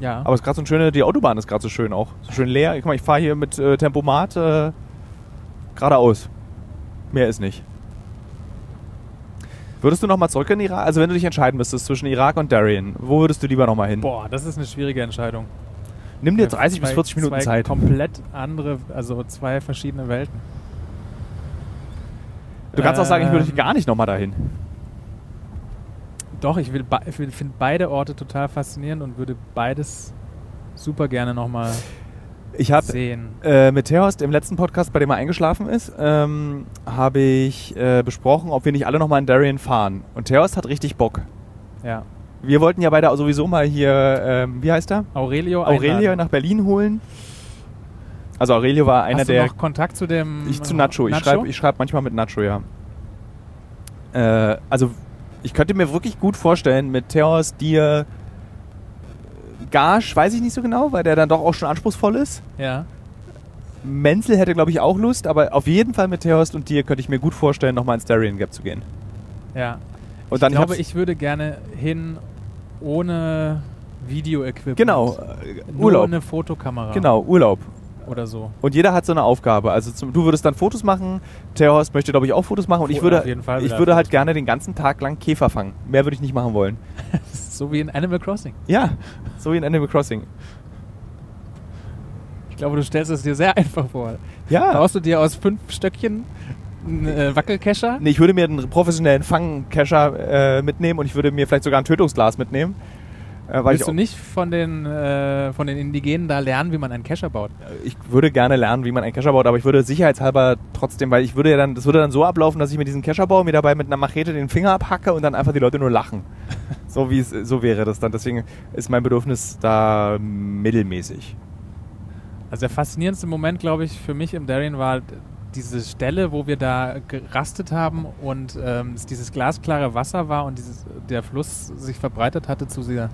Ja. Aber es ist gerade so eine schöne, die Autobahn ist gerade so schön auch. So schön leer. Guck mal, ich fahre hier mit äh, Tempomat äh, geradeaus. Mehr ist nicht. Würdest du nochmal zurück in den Irak? Also wenn du dich entscheiden müsstest zwischen Irak und Darien, wo würdest du lieber nochmal hin? Boah, das ist eine schwierige Entscheidung. Nimm dir 30 bis Zwei- 40 Minuten zwei Zeit. komplett andere, also zwei verschiedene Welten. Du kannst auch sagen, ich würde Ähm, gar nicht nochmal dahin. Doch, ich will, ich will finde beide Orte total faszinierend und würde beides super gerne nochmal Ich habe sehen. äh, mit Theost im letzten Podcast, bei dem er eingeschlafen ist, ähm, habe ich äh, besprochen, ob wir nicht alle nochmal in Darien fahren. Und Theost hat richtig Bock. Ja. Wir wollten ja beide sowieso mal hier, ähm, wie heißt er? Aurelio, Aurelio einladen. nach Berlin holen. Also Aurelio war einer Hast du der... noch Kontakt zu dem Ich zu Nacho. Ich schreibe ich schreib manchmal mit Nacho, ja. Äh, also ich könnte mir wirklich gut vorstellen, mit Theos, dir, Gash, weiß ich nicht so genau, weil der dann doch auch schon anspruchsvoll ist. Ja. Menzel hätte, glaube ich, auch Lust, aber auf jeden Fall mit Theos und dir könnte ich mir gut vorstellen, nochmal ins Darien Gap zu gehen. Ja. Und dann ich glaube, ich würde gerne hin ohne Video-Equipment. Genau, äh, Nur Urlaub. eine Fotokamera. Genau, Urlaub. Oder so. Und jeder hat so eine Aufgabe. Also zum, du würdest dann Fotos machen, Theos möchte, glaube ich, auch Fotos machen und ich Fo- würde, Fall ich würde halt gerne den ganzen Tag lang Käfer fangen. Mehr würde ich nicht machen wollen. so wie in Animal Crossing. Ja, so wie in Animal Crossing. Ich glaube, du stellst es dir sehr einfach vor. Ja. Baust du dir aus fünf Stöckchen einen äh, Wackelkescher? Nee, ich würde mir einen professionellen Fangkescher äh, mitnehmen und ich würde mir vielleicht sogar ein Tötungsglas mitnehmen. Äh, Willst du nicht von den, äh, von den Indigenen da lernen, wie man einen Kescher baut? ich würde gerne lernen, wie man einen Kescher baut, aber ich würde sicherheitshalber trotzdem, weil ich würde ja dann, das würde dann so ablaufen, dass ich mir diesen Kescher baue, mir dabei mit einer Machete den Finger abhacke und dann einfach die Leute nur lachen. so wie es, so wäre das dann. Deswegen ist mein Bedürfnis da mittelmäßig. Also der faszinierendste Moment, glaube ich, für mich im Darien war diese Stelle, wo wir da gerastet haben und ähm, es dieses glasklare Wasser war und dieses, der Fluss sich verbreitet hatte zu, dieser,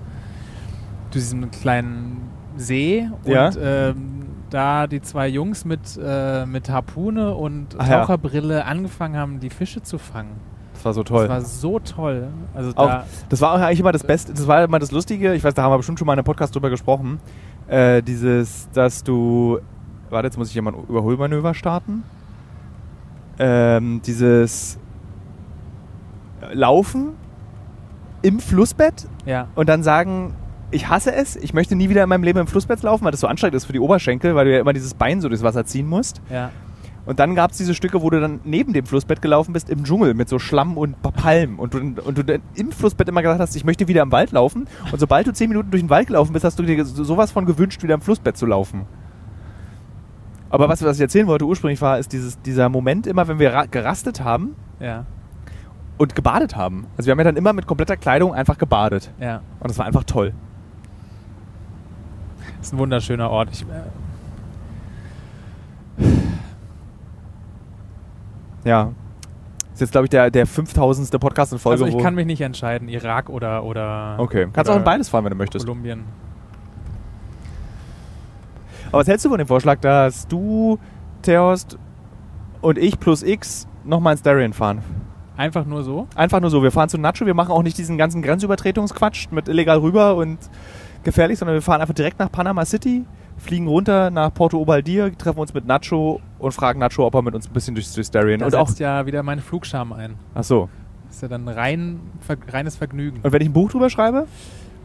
zu diesem kleinen See Ja. und ähm, da die zwei Jungs mit, äh, mit Harpune und Ach ja. Taucherbrille angefangen haben, die Fische zu fangen. Das war so toll. Das war so toll. Also Auch, da, das war auch eigentlich immer das Beste, das war immer das Lustige, ich weiß, da haben wir bestimmt schon mal in einem Podcast drüber gesprochen, äh, dieses, dass du, warte, jetzt muss ich ein Überholmanöver starten, ähm, dieses Laufen im Flussbett ja, und dann sagen, ich hasse es, ich möchte nie wieder in meinem Leben im Flussbett laufen, weil das so anstrengend ist für die Oberschenkel, weil du ja immer dieses Bein so durchs Wasser ziehen musst. ja. Und dann gab es diese Stücke, wo du dann neben dem Flussbett gelaufen bist im Dschungel mit so Schlamm und Palmen und du, und du dann im Flussbett immer gesagt hast, ich möchte wieder im Wald laufen. Und sobald du zehn Minuten durch den Wald gelaufen bist, hast du dir so- sowas von gewünscht, wieder im Flussbett zu laufen. Aber was, was ich erzählen wollte ursprünglich war, ist dieses, dieser Moment immer, wenn wir ra- gerastet haben Ja, und gebadet haben. Also wir haben ja dann immer mit kompletter Kleidung einfach gebadet. ja. Und das war einfach toll. Ist ein wunderschöner Ort. Ich, äh, Ja. Ist jetzt, glaube ich, der, der 5000. Podcast in Folge. also ich kann mich nicht entscheiden, Irak oder oder Okay. Kannst auch oder in beides fahren, wenn du möchtest. Kolumbien. Aber was hältst du von dem Vorschlag, dass du, Theost und ich plus X nochmal ins Darien fahren? Einfach nur so? Einfach nur so, wir fahren zu Nacho, wir machen auch nicht diesen ganzen Grenzübertretungsquatsch mit illegal rüber und gefährlich, sondern wir fahren einfach direkt nach Panama City, fliegen runter nach Porto Obaldir, treffen uns mit Nacho und fragen Nacho, ob er mit uns ein bisschen durchs, Darien Da und auch. setzt ja wieder mein Flugscham ein. Ach so. Das ist ja dann rein, reines Vergnügen. Und wenn ich ein Buch drüber schreibe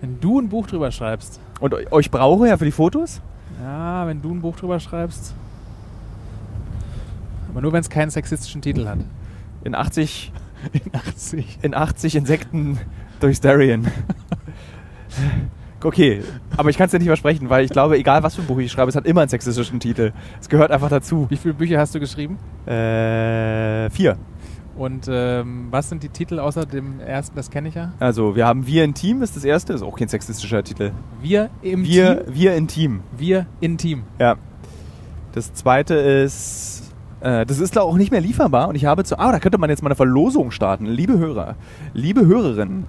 Wenn du ein Buch drüber schreibst, und eu- euch brauche ja für die Fotos, ja, wenn du ein Buch drüber schreibst, aber nur wenn es keinen sexistischen Titel hat. in 80, In 80. in 80 Insekten durchs Darien. Okay, aber ich kann es dir nicht versprechen, weil ich glaube, egal was für ein Buch ich schreibe, es hat immer einen sexistischen Titel. Es gehört einfach dazu. Wie viele Bücher hast du geschrieben? Äh, vier. Und ähm, was sind die Titel außer dem ersten, das kenne ich ja? Also, wir haben Wir in Team, ist das erste, ist auch kein sexistischer Titel. Wir im Wir, Team. wir in Team, Wir in Team. ja. Das zweite ist, äh, das ist auch nicht mehr lieferbar und ich habe zu, ah, da könnte man jetzt mal eine Verlosung starten. Liebe Hörer, liebe Hörerinnen,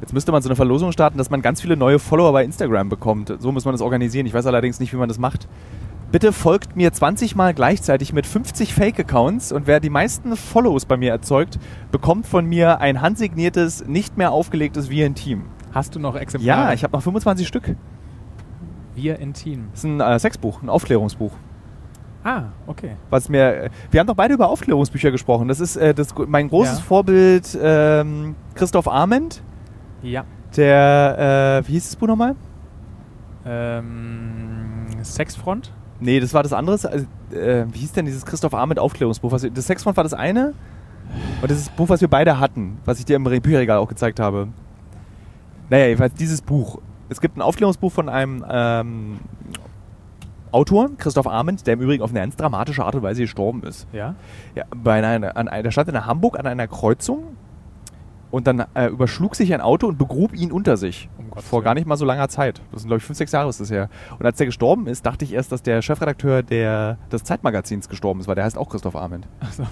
jetzt müsste man so eine Verlosung starten, dass man ganz viele neue Follower bei Instagram bekommt. So muss man das organisieren. Ich weiß allerdings nicht, wie man das macht. Bitte folgt mir 20 Mal gleichzeitig mit 50 Fake-Accounts und wer die meisten Follows bei mir erzeugt, bekommt von mir ein handsigniertes, nicht mehr aufgelegtes Wir in Team. Hast du noch Exemplare? Ja, ich habe noch 25 Stück. Wir in Team. Das ist ein äh, Sexbuch, ein Aufklärungsbuch. Ah, okay. Was mir, wir haben doch beide über Aufklärungsbücher gesprochen. Das ist äh, das, mein großes Ja. Vorbild ähm, Christoph Arment, Ja. der, äh, wie hieß das Buch nochmal? Ähm, Sexfront? Nee, das war das andere. Also, äh, wie hieß denn dieses Christoph Arment Aufklärungsbuch? Was, das Sexfront war das eine. Und das ist das Buch, was wir beide hatten, was ich dir im Re- Bücherregal auch gezeigt habe. Naja, jedenfalls dieses Buch. Es gibt ein Aufklärungsbuch von einem ähm, Autor, Christoph Arment, der im Übrigen auf eine ganz dramatische Art und Weise gestorben ist. Ja. Ja, bei einer, an einer, der stand in Hamburg an einer Kreuzung und dann äh, überschlug sich ein Auto und begrub ihn unter sich. Gottes vor gar nicht mal so langer Zeit. Das sind, glaube ich, fünf, sechs Jahre ist das her. Und als der gestorben ist, dachte ich erst, dass der Chefredakteur der, des Zeitmagazins gestorben ist, weil der heißt auch Christoph Arment. So.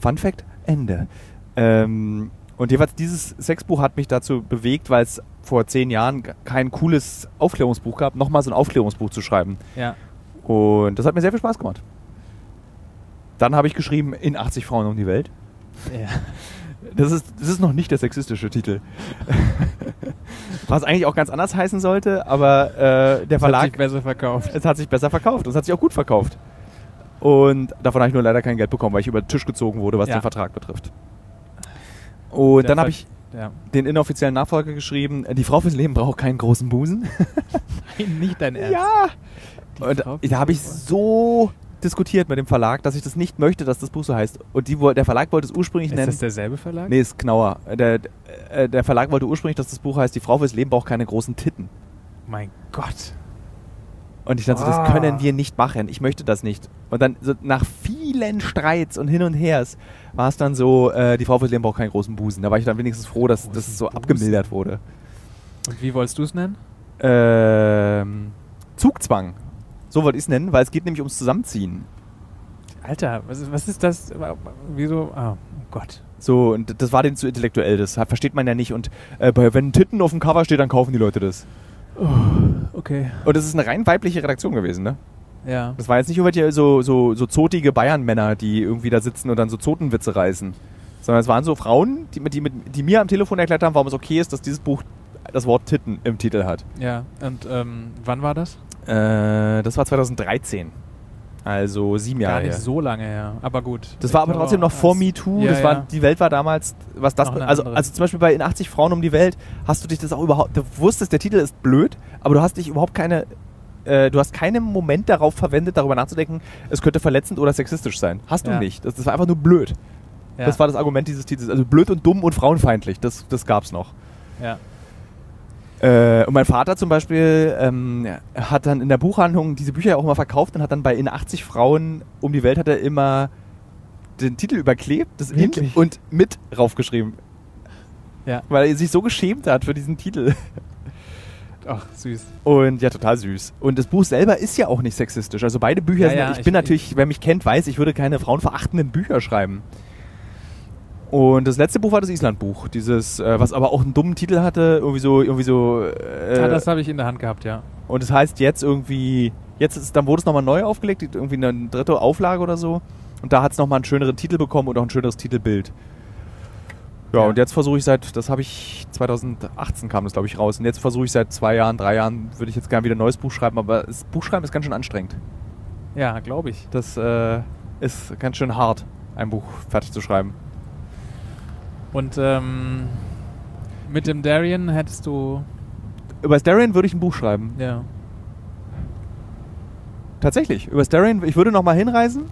Fun Fact, Ende. Ähm, und jeweils dieses Sexbuch hat mich dazu bewegt, weil es vor zehn Jahren kein cooles Aufklärungsbuch gab, nochmal so ein Aufklärungsbuch zu schreiben. Ja. Und das hat mir sehr viel Spaß gemacht. Dann habe ich geschrieben, in 80 Frauen um die Welt. ja. Das ist, das ist noch nicht der sexistische Titel. Was eigentlich auch ganz anders heißen sollte, aber äh, der Hat sich Verlag, besser verkauft. es hat sich besser verkauft. und Es hat sich auch gut verkauft. Und davon habe ich nur leider kein Geld bekommen, weil ich über den Tisch gezogen wurde, was Ja. den Vertrag betrifft. Und Der dann habe ich Ja. den inoffiziellen Nachfolger geschrieben, die Frau fürs Leben braucht keinen großen Busen. Nein, nicht dein Ernst. ja! Die Und Frau da habe ich so diskutiert mit dem Verlag, dass ich das nicht möchte, dass das Buch so heißt. Und die, der Verlag wollte es ursprünglich Ist nennen. das derselbe Verlag? Nee, ist Knauer. Der, äh, der Verlag wollte ursprünglich, dass das Buch heißt, die Frau fürs Leben braucht keine großen Titten. Mein Gott. Und ich dachte, so, Ah. das können wir nicht machen. Ich möchte das nicht. Und dann so nach vielen Streits und hin und hers war es dann so, äh, die Frau fürs Leben braucht keinen großen Busen. Da war ich dann wenigstens froh, dass das so Busen. abgemildert wurde. Und wie wolltest du es nennen? Ähm, Zugzwang. So wollte ich es nennen, weil es geht nämlich ums Zusammenziehen. Alter, was ist, was ist das? Wieso? Ah, oh Gott. So, und das war denen zu intellektuell, das versteht man ja nicht. Und äh, wenn Titten auf dem Cover steht, dann kaufen die Leute das. Okay. Und das ist eine rein weibliche Redaktion gewesen, ne? Ja. Das war jetzt nicht irgendwelche so, so, so zotige Bayern-Männer, die irgendwie da sitzen und dann so Zotenwitze reißen. Sondern es waren so Frauen, die, die, die mir am Telefon erklärt haben, warum es okay ist, dass dieses Buch das Wort Titten im Titel hat. Ja. Und ähm, wann war das? Äh, das war 2013. Also sieben Jahre Gar nicht her. so lange her. Aber gut. Das war aber trotzdem noch vor MeToo. Ja, das war, ja. Die Welt war damals, was das, also, also zum Beispiel bei In 80 Frauen um die Welt hast du dich das auch überhaupt, du wusstest, der Titel ist blöd, aber du hast dich überhaupt keine, äh, du hast keinen Moment darauf verwendet, darüber nachzudenken, es könnte verletzend oder sexistisch sein. Hast du Ja. nicht. Das, das war einfach nur blöd. Das war das Argument dieses Titels. Also blöd und dumm und frauenfeindlich. Das, das gab's noch. ja. Äh, und mein Vater zum Beispiel ähm, hat dann in der Buchhandlung diese Bücher auch immer verkauft und hat dann bei In 80 Frauen um die Welt hat er immer den Titel überklebt, das in Wirklich? und mit raufgeschrieben. Ja. Weil er sich so geschämt hat für diesen Titel. Ach, süß. Und ja, total süß. Und das Buch selber ist ja auch nicht sexistisch. Also beide Bücher Ja, sind, ja, ich ich- bin natürlich, wer mich kennt, weiß, ich würde keine frauenverachtenden Bücher schreiben. Und das letzte Buch war das Island-Buch, dieses, äh, was aber auch einen dummen Titel hatte, irgendwie so, irgendwie so. Äh, ja, das habe ich in der Hand gehabt, ja. und es heißt jetzt irgendwie, jetzt ist, dann wurde es nochmal neu aufgelegt, irgendwie eine dritte Auflage oder so. Und da hat es nochmal einen schöneren Titel bekommen und auch ein schöneres Titelbild. Ja, Ja. und jetzt versuche ich seit, das habe ich 2018 kam das glaube ich raus. Und jetzt versuche ich seit zwei Jahren, drei Jahren, würde ich jetzt gerne wieder ein neues Buch schreiben, aber das Buchschreiben ist ganz schön anstrengend. Ja, glaube ich. Das äh, ist ganz schön hart, ein Buch fertig zu schreiben. Und ähm, mit dem Darien hättest du. Über Darien würde ich ein Buch schreiben. Ja. Tatsächlich. Über Darien, ich würde nochmal hinreisen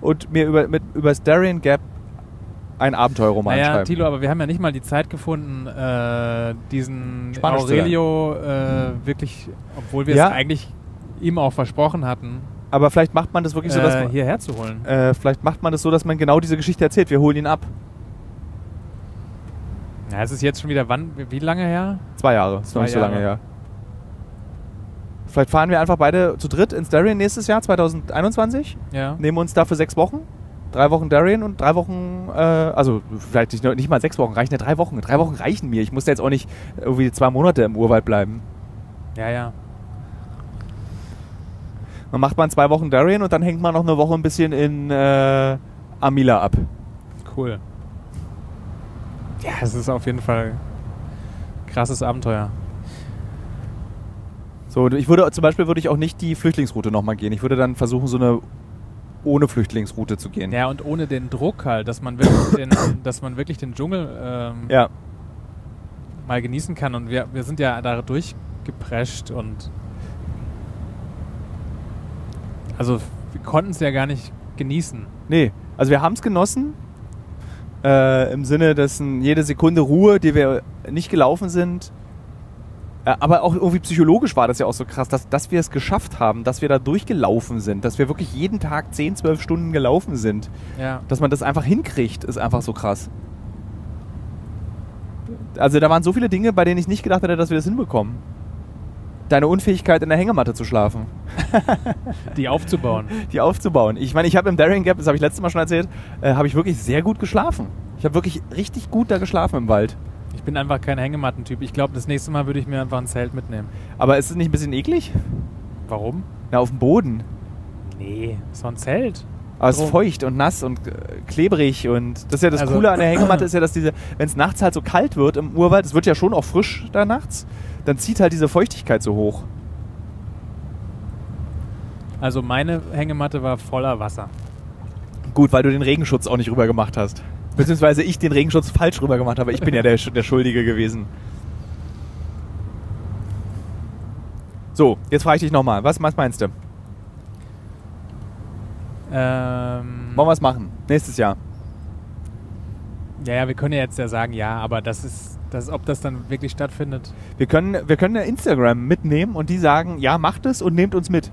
und mir über, mit, über Darien Gap ein Abenteuerroman naja, schreiben. Tilo, aber wir haben ja nicht mal die Zeit gefunden, äh, diesen Spanisch Aurelio äh, wirklich, obwohl wir Ja. es eigentlich ihm auch versprochen hatten, Aber vielleicht macht man das wirklich so, dass äh, man, hierher zu holen. äh, vielleicht macht man das so, dass man genau diese Geschichte erzählt. Wir holen ihn ab. Ja, es ist jetzt schon wieder wann, wie lange her? Zwei Jahre, ist noch nicht so lange her. Vielleicht fahren wir einfach beide zu dritt ins Darien nächstes Jahr, 2021. Ja. Nehmen uns dafür sechs Wochen. Drei Wochen Darien und drei Wochen, äh, also vielleicht nicht, nicht mal sechs Wochen, reichen ja drei Wochen. Drei Wochen reichen mir. Ich muss jetzt auch nicht irgendwie zwei Monate im Urwald bleiben. Ja, ja. Dann macht man zwei Wochen Darien und dann hängt man noch eine Woche ein bisschen in äh, Amila ab. Cool. Ja, es ist auf jeden Fall krasses Abenteuer. So, ich würde zum Beispiel würde ich auch nicht die Flüchtlingsroute nochmal gehen. Ich würde dann versuchen, so eine ohne Flüchtlingsroute zu gehen. Ja, und ohne den Druck halt, dass man wirklich den, dass man wirklich den Dschungel ähm, Ja. mal genießen kann. Und wir, wir sind ja da durchgeprescht und also wir konnten es ja gar nicht genießen. Nee, also wir haben es genossen. Äh, Im Sinne, dass jede Sekunde Ruhe, die wir nicht gelaufen sind. Äh, aber auch irgendwie psychologisch war das ja auch so krass, dass, dass wir es geschafft haben, dass wir da durchgelaufen sind, dass wir wirklich jeden Tag 10, 12 Stunden gelaufen sind. Ja. Dass man das einfach hinkriegt, ist einfach so krass. Also da waren so viele Dinge, bei denen ich nicht gedacht hätte, dass wir das hinbekommen. Deine Unfähigkeit in der Hängematte zu schlafen. Die aufzubauen. die aufzubauen. Ich meine, ich habe im Darien Gap, das habe ich letztes Mal schon erzählt, äh, habe ich wirklich sehr gut geschlafen. Ich habe wirklich richtig gut da geschlafen im Wald. Ich bin einfach kein Hängematten-Typ. Ich glaube, das nächste Mal würde ich mir einfach ein Zelt mitnehmen. Aber ist es nicht ein bisschen eklig? Warum? Na, auf dem Boden. Nee, so ein Zelt. Aber es ist feucht und nass und äh, klebrig und das ist ja das Also- Coole an der Hängematte, ist ja, dass diese, wenn es nachts halt so kalt wird im Urwald, es wird ja schon auch frisch da nachts, dann zieht halt diese Feuchtigkeit so hoch. Also meine Hängematte war voller Wasser. Gut, weil du den Regenschutz auch nicht rüber gemacht hast. Beziehungsweise ich den Regenschutz falsch rüber gemacht habe. Ich bin ja der, der Schuldige gewesen. So, jetzt frage ich dich nochmal. Was, was meinst du? Ähm, Wollen wir es machen? Nächstes Jahr. ja, ja, wir können ja jetzt ja sagen, ja, aber das ist, das, ob das dann wirklich stattfindet. Wir können, wir können ja Instagram mitnehmen und die sagen, ja, macht es und nehmt uns mit.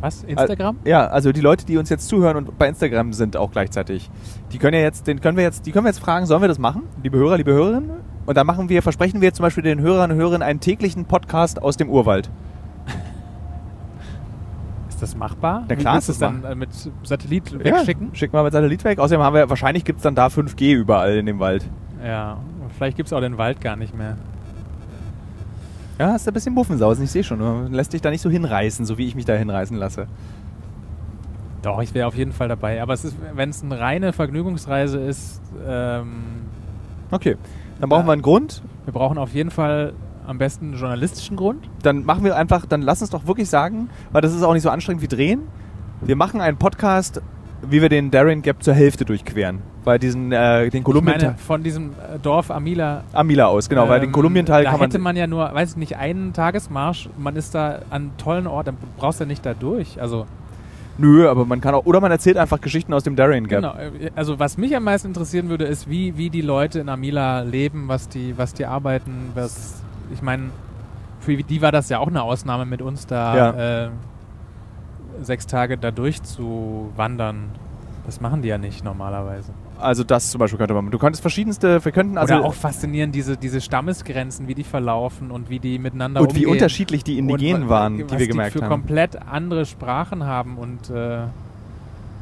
Was? Instagram? Ja, also die Leute, die uns jetzt zuhören und bei Instagram sind auch gleichzeitig. Die können ja jetzt, den können wir jetzt, die können wir jetzt fragen, sollen wir das machen? Liebe Hörer, liebe Hörerinnen? Und dann machen wir, versprechen wir zum Beispiel den Hörern und Hörerinnen einen täglichen Podcast aus dem Urwald. Ist das machbar? Na klar du ist es dann äh, mit Satellit wegschicken? Ja, schicken wir mit Satellit weg. Außerdem haben wir, wahrscheinlich gibt es dann da 5G überall in dem Wald. Ja. Vielleicht gibt es auch den Wald gar nicht mehr. Ja, ist ein bisschen Muffensausen, ich sehe schon. Du lässt dich da nicht so hinreißen, so wie ich mich da hinreißen lasse. Doch, ich wäre auf jeden Fall dabei. Aber wenn es eine reine Vergnügungsreise ist, ähm, Okay, dann brauchen Ja. wir einen Grund. wir brauchen auf jeden Fall am besten einen journalistischen Grund. Dann machen wir einfach, dann lass uns doch wirklich sagen, weil das ist auch nicht so anstrengend wie drehen. Wir machen einen Podcast, wie wir den Darien Gap zur Hälfte durchqueren. Weil diesen, äh, den meine, von diesem äh, Dorf Amila. Amila aus, genau, weil den ähm, Kolumbien-Teil Da kann man. hätte man ja nur, weiß ich nicht, einen Tagesmarsch. Man ist da an tollen Ort, dann brauchst du ja nicht da durch. Also, Nö, aber man kann auch. Oder man erzählt einfach Geschichten aus dem Darien Gap. genau. äh, Also, was mich am meisten interessieren würde, ist, wie, wie die Leute in Amila leben, was die, was die arbeiten, was. Ich meine, für die war das ja auch eine Ausnahme mit uns da äh, sechs Tage da durchzuwandern. Das machen die ja nicht normalerweise. Also das zum Beispiel könnte man. Du könntest verschiedenste, wir könnten also Oder auch faszinierend diese, diese Stammesgrenzen, wie die verlaufen und wie die miteinander und wie umgehen. unterschiedlich die Indigenen Und wa- waren, die wir gemerkt für haben. komplett andere Sprachen haben und äh,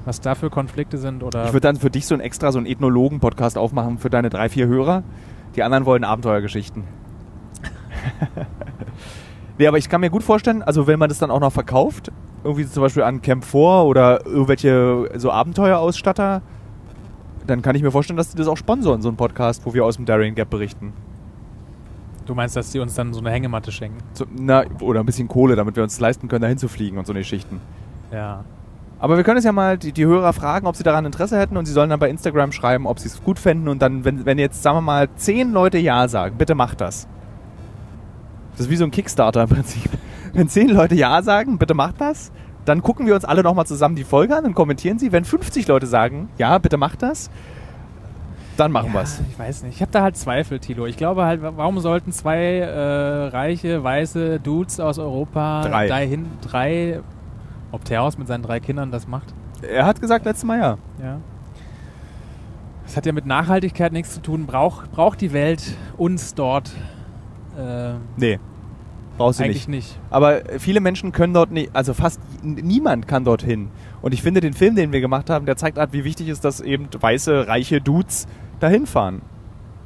was da für Konflikte sind oder Ich würde dann für dich so ein extra so einen Ethnologen-Podcast aufmachen für deine drei, vier Hörer. Die anderen wollen Abenteuergeschichten. Nee, aber ich kann mir gut vorstellen, also wenn man das dann auch noch verkauft, irgendwie zum Beispiel an Camp 4 oder irgendwelche so Abenteuerausstatter, dann kann ich mir vorstellen, dass die das auch sponsoren, so ein Podcast, wo wir aus dem Darien Gap berichten. du meinst, dass die uns dann so eine Hängematte schenken? So, na, oder ein bisschen Kohle, damit wir uns leisten können, dahin zu fliegen und so eine Geschichten. Ja. Aber wir können es ja mal die, die Hörer fragen, ob sie daran Interesse hätten und sie sollen dann bei Instagram schreiben, ob sie es gut fänden und dann, wenn, wenn jetzt, sagen wir mal, zehn Leute Ja sagen, bitte macht das. Das ist wie so ein Kickstarter im Prinzip. Wenn zehn Leute Ja sagen, bitte macht das, dann gucken wir uns alle nochmal zusammen die Folge an und kommentieren sie. Wenn 50 Leute sagen, ja, bitte macht das, dann machen ja, wir's. Ich weiß nicht. Ich habe da halt Zweifel, Tilo. Ich glaube halt, wa- warum sollten zwei äh, reiche, weiße Dudes aus Europa Drei. dahin, drei, ob Terhaus mit seinen drei Kindern das macht? Er hat gesagt letztes Mal ja. Ja. Das hat ja mit Nachhaltigkeit nichts zu tun. Braucht braucht die Welt uns dort? Äh, Nee, brauchst du eigentlich nicht. nicht. Aber viele Menschen können dort nicht, also fast niemand kann dorthin. Und ich finde, den Film, den wir gemacht haben, der zeigt halt, wie wichtig ist, dass eben weiße, reiche Dudes dahin fahren.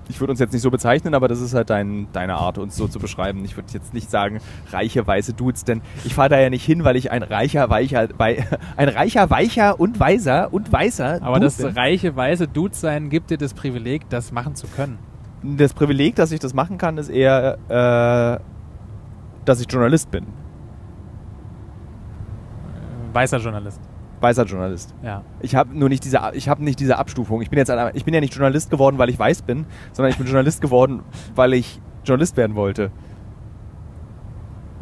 Ich würde uns jetzt nicht so bezeichnen, aber das ist halt dein, deine Art, uns so zu beschreiben. Ich würde jetzt nicht sagen, reiche, weiße Dudes, denn ich fahre da ja nicht hin, weil ich ein reicher, weicher, wei ein reicher, weicher und weiser und weißer Aber Dude das bin. reiche, weiße Dude-Sein gibt dir das Privileg, das machen zu können. Das Privileg, dass ich das machen kann, ist eher, äh, dass ich Journalist bin. weißer Journalist. Weißer Journalist. Ja. Ich habe nur nicht diese, ich habe nicht diese Abstufung. Ich bin jetzt, ein- ich bin ja nicht Journalist geworden, weil ich weiß bin, sondern ich bin Journalist geworden, weil ich Journalist werden wollte.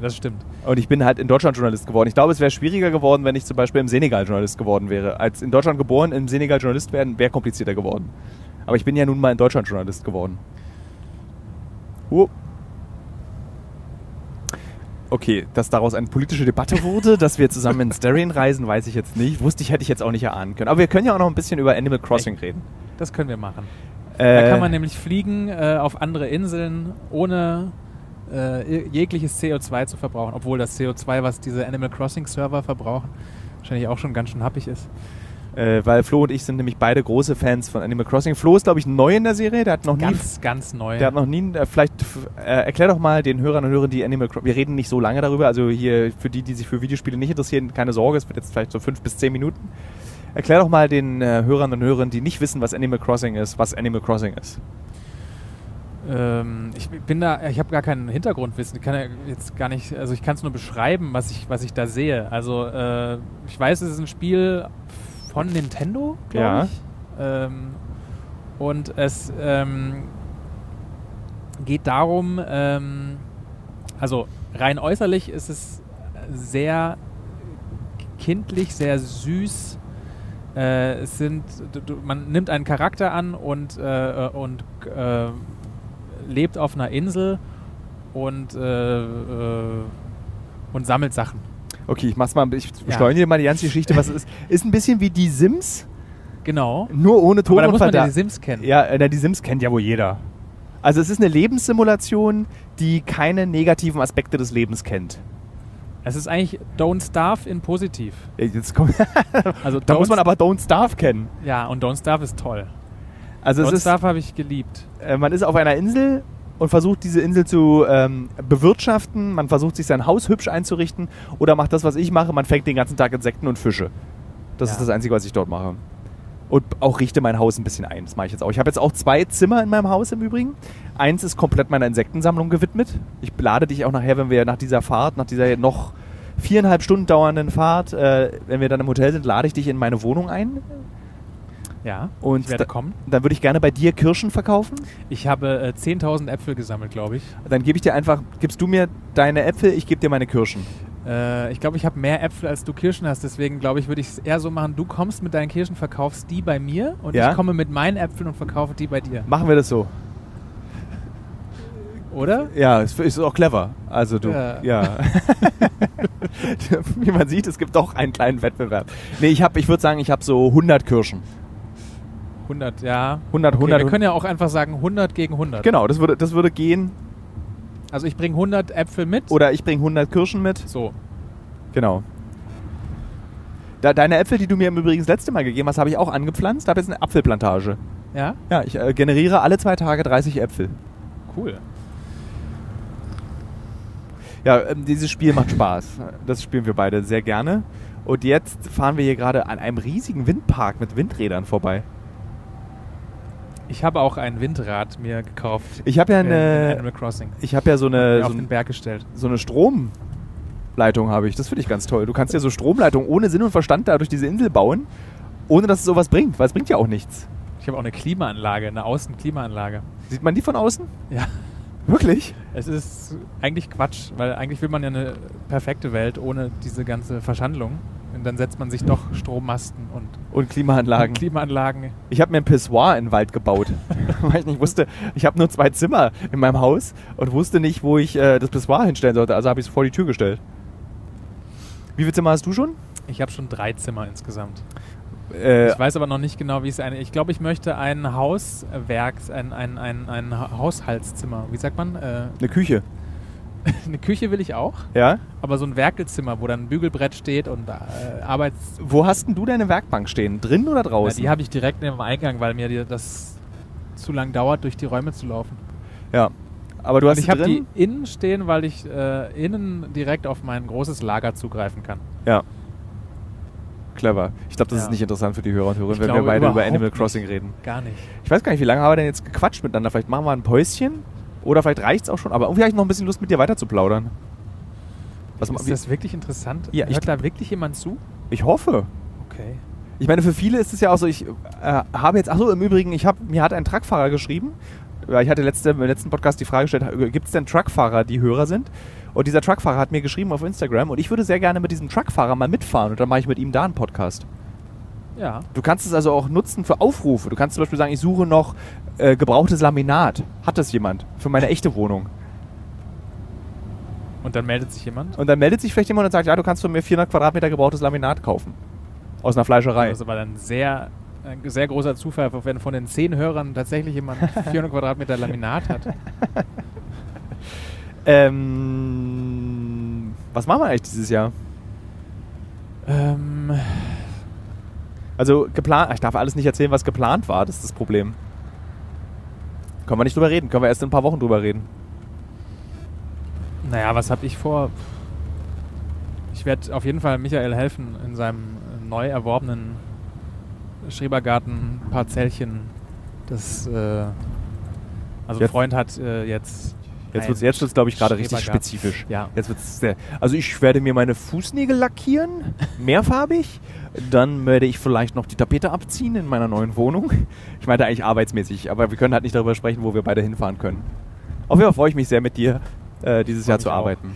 Das stimmt. Und ich bin halt in Deutschland Journalist geworden. Ich glaube, es wäre schwieriger geworden, wenn ich zum Beispiel im Senegal Journalist geworden wäre. Als in Deutschland geboren, im Senegal Journalist werden, wäre komplizierter geworden. Aber ich bin ja nun mal in Deutschland Journalist geworden. Oh. Okay, dass daraus eine politische Debatte wurde, dass wir zusammen in Darien reisen, weiß ich jetzt nicht. Wusste ich, hätte ich jetzt auch nicht erahnen können. Aber wir können ja auch noch ein bisschen über Animal Crossing reden. Das können wir machen. Äh, Da kann man nämlich fliegen äh, auf andere Inseln, ohne äh, jegliches CO2 zu verbrauchen. Obwohl das CO2, was diese Animal Crossing Server verbrauchen, wahrscheinlich auch schon ganz schön happig ist. Äh, weil Flo und ich sind nämlich beide große Fans von Animal Crossing. Flo ist, glaube ich, neu in der Serie. Der hat noch nie Ganz, ganz neu. Der hat noch nie, äh, vielleicht äh, erklär doch mal den Hörern und Hörern, die Animal Crossing, wir reden nicht so lange darüber, also hier für die, die sich für Videospiele nicht interessieren, keine Sorge, es wird jetzt vielleicht so fünf bis zehn Minuten. Erklär doch mal den äh, Hörern und Hörern, die nicht wissen, was Animal Crossing ist, was Animal Crossing ist. Ähm, ich bin da, ich habe gar kein Hintergrundwissen. Ich kann ja jetzt gar nicht, also ich kann es nur beschreiben, was ich, was ich da sehe. Also äh, ich weiß, es ist ein Spiel von Nintendo, glaube Ja. ich. Ähm, und es ähm, geht darum, ähm, also rein äußerlich ist es sehr kindlich, sehr süß. Äh, es sind, du, man nimmt einen Charakter an und, äh, äh, und äh, lebt auf einer Insel und, äh, äh, und sammelt Sachen. Okay, ich mach's mal, ich beschleunige mal die ganze Geschichte, was es ist. Ist ein bisschen wie die Sims, Genau. nur ohne Ton Aber da muss man ja die Sims kennen. Ja, äh, na, die Sims kennt ja wohl jeder. Also es ist eine Lebenssimulation, die keine negativen Aspekte des Lebens kennt. Es ist eigentlich Don't Starve in positiv. Äh, Jetzt kommt, Also da muss man aber Don't Starve kennen. Ja, und Don't Starve ist toll. Also Don't Starve habe ich geliebt. äh, man ist auf einer Insel und versucht diese Insel zu ähm, bewirtschaften. Man versucht sich sein Haus hübsch einzurichten oder macht das, was ich mache. Man fängt den ganzen Tag Insekten und Fische. Das Ja. ist das Einzige, was ich dort mache. Und auch richte mein Haus ein bisschen ein. Das mache ich jetzt auch. Ich habe jetzt auch zwei Zimmer in meinem Haus im Übrigen. Eins ist komplett meiner Insektensammlung gewidmet. Ich lade dich auch nachher, wenn wir nach dieser Fahrt, nach dieser noch viereinhalb Stunden dauernden Fahrt, äh, wenn wir dann im Hotel sind, lade ich dich in meine Wohnung ein. Ja, Und ich werde da- kommen. Dann würde ich gerne bei dir Kirschen verkaufen. Ich habe äh, 10.000 Äpfel gesammelt, glaube ich. Dann gebe ich dir einfach, gibst du mir deine Äpfel, ich gebe dir meine Kirschen. Äh, ich glaube, ich habe mehr Äpfel, als du Kirschen hast. Deswegen glaube ich, würde ich es eher so machen, du kommst mit deinen Kirschen, verkaufst die bei mir und Ja. ich komme mit meinen Äpfeln und verkaufe die bei dir. Machen wir das so. Oder? Ja, es ist auch clever. Also du, ja. Ja. Wie man sieht, es gibt doch einen kleinen Wettbewerb. Nee, ich, hab- ich würde sagen, ich habe so 100 Kirschen. 100, ja. 100, Okay, 100. wir können ja auch einfach sagen 100 gegen 100. genau, das würde, das würde gehen. Also ich bringe 100 Äpfel mit. Oder ich bringe 100 Kirschen mit. So. Genau. Da, deine Äpfel, die du mir im Übrigen das letzte Mal gegeben hast, habe ich auch angepflanzt. Da habe jetzt eine Apfelplantage. Ja? Ja, ich äh, generiere alle zwei Tage 30 Äpfel. Cool. Ja, ähm, dieses Spiel macht Spaß. Das spielen wir beide sehr gerne. Und jetzt fahren wir hier gerade an einem riesigen Windpark mit Windrädern vorbei. Ich habe auch ein Windrad mir gekauft. Ich habe ja in- in eine, Animal Crossing. ich habe ja so eine, auf so, den Berg gestellt. so eine Stromleitung habe ich. Das finde ich ganz toll. Du kannst ja so Stromleitungen ohne Sinn und Verstand da durch diese Insel bauen, ohne dass es sowas bringt, weil es bringt ja auch nichts. Ich habe auch eine Klimaanlage, eine Außenklimaanlage. Sieht man die von außen? Ja. Wirklich? Es ist eigentlich Quatsch, weil eigentlich will man ja eine perfekte Welt ohne diese ganze Verschandlung. Und dann setzt man sich doch Strommasten und Und Klimaanlagen. Klimaanlagen. Ich habe mir ein Pissoir in den Wald gebaut, weil ich nicht wusste, ich habe nur zwei Zimmer in meinem Haus und wusste nicht, wo ich äh, das Pissoir hinstellen sollte. Also habe ich es vor die Tür gestellt. Wie viele Zimmer hast du schon? Ich habe schon drei Zimmer insgesamt. Äh, Ich weiß aber noch nicht genau, wie es eine. Ich glaube, ich möchte ein Hauswerk, ein, ein, ein, ein Ha- Haushaltszimmer. Wie sagt man? Äh, eine Küche. eine Küche will ich auch, Ja? aber so ein Werkelzimmer, wo dann ein Bügelbrett steht und äh, Arbeits. Wo hast denn du deine Werkbank stehen? Drin oder Ja, draußen? die habe ich direkt neben dem Eingang, weil mir die, das zu lang dauert, durch die Räume zu laufen. ja. Aber du hast Und ich sie habe die innen stehen, weil ich äh, innen direkt auf mein großes Lager zugreifen kann. Ja. Clever. Ich glaube, das Ja. ist nicht interessant für die Hörer und Hörerinnen, Ich wenn wir beide über Animal nicht. Crossing reden. Gar nicht. Ich weiß gar nicht, wie lange haben wir denn jetzt gequatscht miteinander? Vielleicht machen wir ein Päuschen oder vielleicht reicht es auch schon. Aber irgendwie habe ich noch ein bisschen Lust, mit dir weiter zu plaudern. Was, Ist das wirklich interessant? Ja, ich- Hört da wirklich jemand zu? Ich hoffe. Okay. Ich meine, für viele ist es ja auch so, ich äh, habe jetzt, achso, im Übrigen, ich habe, mir hat ein Truckfahrer geschrieben, ich hatte letzte, im letzten Podcast die Frage gestellt, gibt es denn Truckfahrer, die Hörer sind? Und dieser Truckfahrer hat mir geschrieben auf Instagram und ich würde sehr gerne mit diesem Truckfahrer mal mitfahren und dann mache ich mit ihm da einen Podcast. Ja. Du kannst es also auch nutzen für Aufrufe. Du kannst zum Beispiel sagen, ich suche noch äh, gebrauchtes Laminat. Hat das jemand? Für meine echte Wohnung. Und dann meldet sich jemand? Und dann meldet sich vielleicht jemand und sagt, ja, du kannst von mir 400 Quadratmeter gebrauchtes Laminat kaufen. Aus einer Fleischerei. Das ist aber dann sehr, ein sehr großer Zufall, wenn von den zehn Hörern tatsächlich jemand 400 Quadratmeter Laminat hat. Ähm, was machen wir eigentlich dieses Jahr? Ähm, Also geplant, ich darf alles nicht erzählen, was geplant war, das ist das Problem. Können wir nicht drüber reden, können wir erst in ein paar Wochen drüber reden. naja, was habe ich vor? Ich werde auf jeden Fall Michael helfen in seinem neu erworbenen Schrebergarten-Parzellchen. Das, äh, also Jetzt- Freund hat äh, jetzt. Jetzt wird es jetzt wird's, glaube ich, gerade richtig spezifisch. Ja. Jetzt wird's sehr, also ich werde mir meine Fußnägel lackieren, mehrfarbig. Dann werde ich vielleicht noch die Tapete abziehen in meiner neuen Wohnung. Ich meinte eigentlich arbeitsmäßig, aber wir können halt nicht darüber sprechen, wo wir beide hinfahren können. Auf jeden Fall freue ich mich sehr mit dir, äh, dieses Jahr zu arbeiten.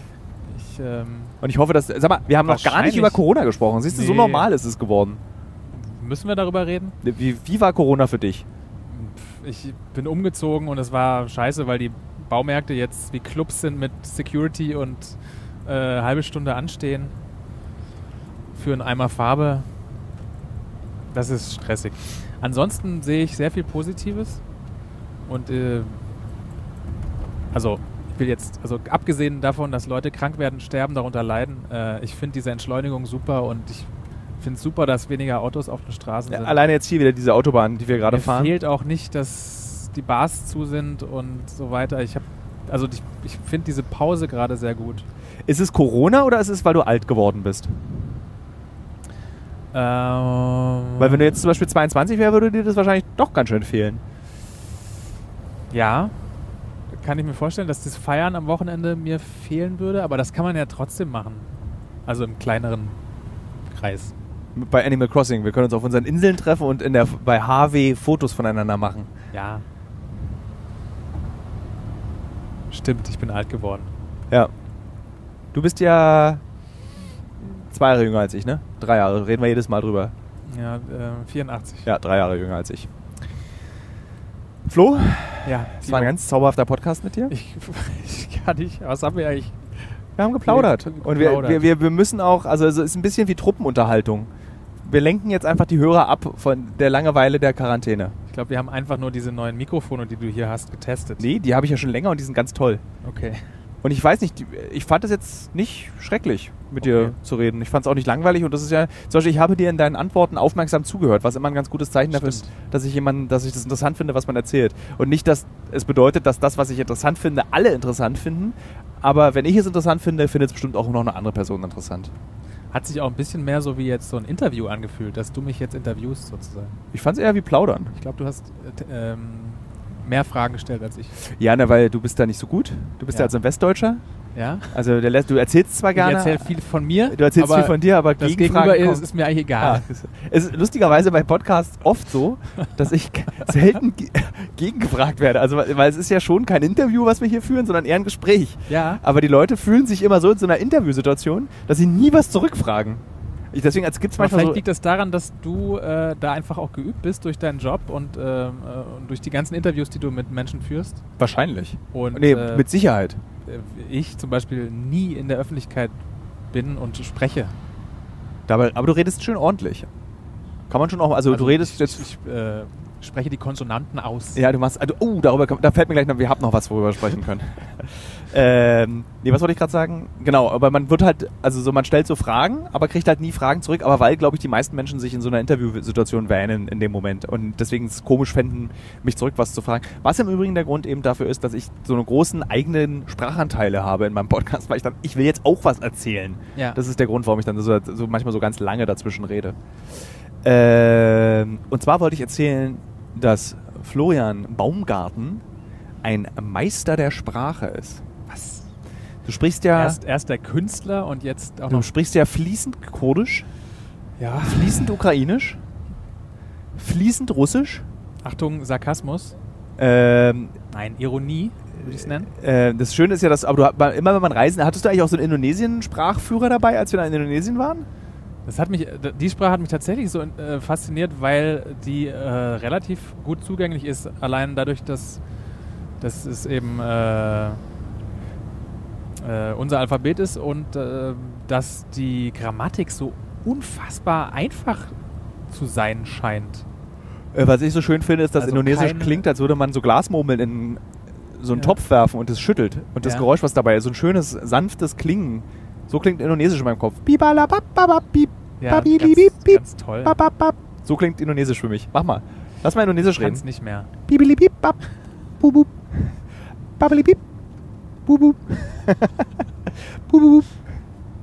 Ich, ähm, Und ich hoffe, dass. Sag mal, wir haben noch gar nicht über Corona gesprochen. Siehst du, so Nee. normal ist es geworden. müssen wir darüber reden? Wie, wie war Corona für dich? Ich bin umgezogen und es war scheiße, weil die Baumärkte jetzt wie Clubs sind mit Security und äh, halbe Stunde anstehen für einen Eimer Farbe. Das ist stressig. Ansonsten sehe ich sehr viel Positives und äh, also ich will jetzt, also abgesehen davon, dass Leute krank werden, sterben, darunter leiden, äh, ich finde diese Entschleunigung super und ich finde es super, dass weniger Autos auf den Straßen Ja, sind. alleine jetzt hier wieder diese Autobahn, die wir gerade fahren. fehlt auch nicht, dass die Bars zu sind und so weiter. Ich habe, also ich, ich finde diese Pause gerade sehr gut. Ist es Corona oder ist es, weil du alt geworden bist? Ähm, Weil wenn du jetzt zum Beispiel 22 wärst, würde dir das wahrscheinlich doch ganz schön fehlen. ja, kann ich mir vorstellen, dass das Feiern am Wochenende mir fehlen würde, aber das kann man ja trotzdem machen. Also im kleineren Kreis. Bei Animal Crossing. Wir können uns auf unseren Inseln treffen und in der, bei HW Fotos voneinander machen. Ja. Stimmt, ich bin alt geworden. Ja. Du bist ja zwei Jahre jünger als ich, ne? Drei Jahre. Reden wir jedes Mal drüber. Ja, äh, 84. Ja, drei Jahre jünger als ich. Flo, ja es war ein ganz zauberhafter Podcast mit dir. Ich, ich kann nicht. Was haben wir eigentlich? Wir haben geplaudert. Wir- Und wir, wir, wir müssen auch, also es ist ein bisschen wie Truppenunterhaltung. Wir lenken jetzt einfach die Hörer ab von der Langeweile der Quarantäne. Ich glaube, wir haben einfach nur diese neuen Mikrofone, die du hier hast, getestet. Nee, die habe ich ja schon länger und die sind ganz toll. Okay. Und ich weiß nicht, ich fand es jetzt nicht schrecklich, mit Okay. dir zu reden. Ich fand es auch nicht langweilig und das ist ja, zum Beispiel, ich habe dir in deinen Antworten aufmerksam zugehört, was immer ein ganz gutes Zeichen dafür ist, Stimmt. dass ich jemanden, dass ich das interessant finde, was man erzählt. Und nicht, dass es bedeutet, dass das, was ich interessant finde, alle interessant finden. Aber wenn ich es interessant finde, findet es bestimmt auch noch eine andere Person interessant. Hat sich auch ein bisschen mehr so wie jetzt so ein Interview angefühlt, dass du mich jetzt interviewst sozusagen. Ich fand es eher wie Plaudern. Ich glaube, du hast äh, ähm, mehr Fragen gestellt als ich. Ja, ne, weil du bist da nicht so gut. Du bist ja, Ja. als ein Westdeutscher. Ja? Also der, lässt- du erzählst zwar Ich gerne. erzähle viel von mir. du erzählst viel von dir, aber Das Gegenüber ist, ist mir eigentlich Ah, egal. es ist lustigerweise bei Podcasts oft so, dass ich selten ge- gegengefragt werde. Also, weil es ist ja schon kein Interview, was wir hier führen, sondern eher ein Gespräch. Ja. Aber die Leute fühlen sich immer so in so einer Interviewsituation, dass sie nie was zurückfragen. Ich, deswegen gibt es Aber manchmal vielleicht so, liegt das daran, dass du äh, da einfach auch geübt bist durch deinen Job und, ähm, äh, und durch die ganzen Interviews, die du mit Menschen führst. wahrscheinlich. Und nee, äh, mit Sicherheit. Äh, ich zum Beispiel nie in der Öffentlichkeit bin und spreche. Dabei, aber du redest schön ordentlich. Kann man schon auch, also, du redest ich, jetzt. Ich, ich äh, spreche die Konsonanten aus. Ja, du machst. Also, oh, darüber, kann- da fällt mir gleich noch, wir haben noch was, worüber wir sprechen können. ähm, nee, was wollte ich gerade sagen? Genau, aber man wird halt, also so, man stellt so Fragen, aber kriegt halt nie Fragen zurück, aber weil, glaube ich, die meisten Menschen sich in so einer Interviewsituation wähnen in dem Moment und deswegen es komisch fänden, mich zurück was zu fragen. Was im Übrigen der Grund eben dafür ist, dass ich so einen großen eigenen Sprachanteile habe in meinem Podcast, weil ich dann, ich will jetzt auch was erzählen. Ja. Das ist der Grund, warum ich dann so, so manchmal so ganz lange dazwischen rede. Ähm, und zwar wollte ich erzählen, dass Florian Baumgarten ein Meister der Sprache ist. Du sprichst ja, Erst, erst der Künstler und jetzt auch du noch. sprichst ja fließend Kurdisch. Ja. fließend ukrainisch, fließend russisch, Achtung, Sarkasmus. ähm, Nein, Ironie, würde ich es nennen. Äh, das Schöne ist ja, dass, aber du, immer wenn man reisen, hattest du eigentlich auch so einen Indonesien-Sprachführer dabei, als wir da in Indonesien waren? Das hat mich, äh, die Sprache hat mich tatsächlich so äh, fasziniert, weil die äh, relativ gut zugänglich ist. Allein dadurch, dass, dass es eben äh, unser Alphabet ist und äh, dass die Grammatik so unfassbar einfach zu sein scheint. Äh, was ich so schön finde, ist, dass Also Indonesisch klingt, als würde man so Glasmurmeln in so einen Ja. Topf werfen und es schüttelt. Und das Ja. Geräusch, was dabei ist, so ein schönes, sanftes Klingen. So klingt Indonesisch in meinem Kopf. Babili, ganz, ganz toll. So klingt Indonesisch für mich. Mach mal. Lass mal Indonesisch Ich reden. nicht mehr. Babili, bip, bubub. bubub.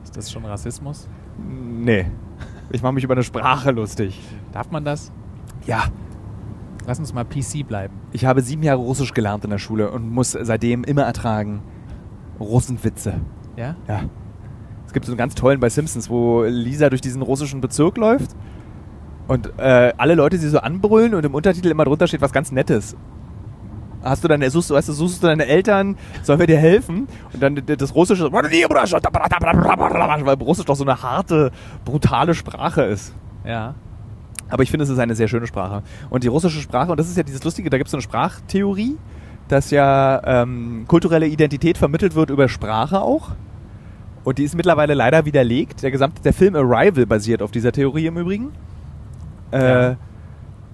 Ist das schon Rassismus? Nee. Ich mache mich über eine Sprache lustig. Darf man das? Ja. Lass uns mal PC bleiben. Ich habe sieben Jahre Russisch gelernt in der Schule und muss seitdem immer ertragen. Russenwitze. Ja? Ja. Es gibt so einen ganz tollen bei Simpsons, wo Lisa durch diesen russischen Bezirk läuft und äh, alle Leute sie so anbrüllen und im Untertitel immer drunter steht was ganz Nettes. Hast du deine, suchst, weißt du, suchst du deine Eltern, sollen wir dir helfen? Und dann das Russische, weil Russisch doch so eine harte, brutale Sprache ist. Ja. Aber ich finde, es ist eine sehr schöne Sprache. Und die russische Sprache, und das ist ja dieses Lustige, da gibt es so eine Sprachtheorie, dass ja ähm, kulturelle Identität vermittelt wird über Sprache auch. Und die ist mittlerweile leider widerlegt. Der gesamte der Film Arrival basiert auf dieser Theorie im Übrigen. Äh, Ja.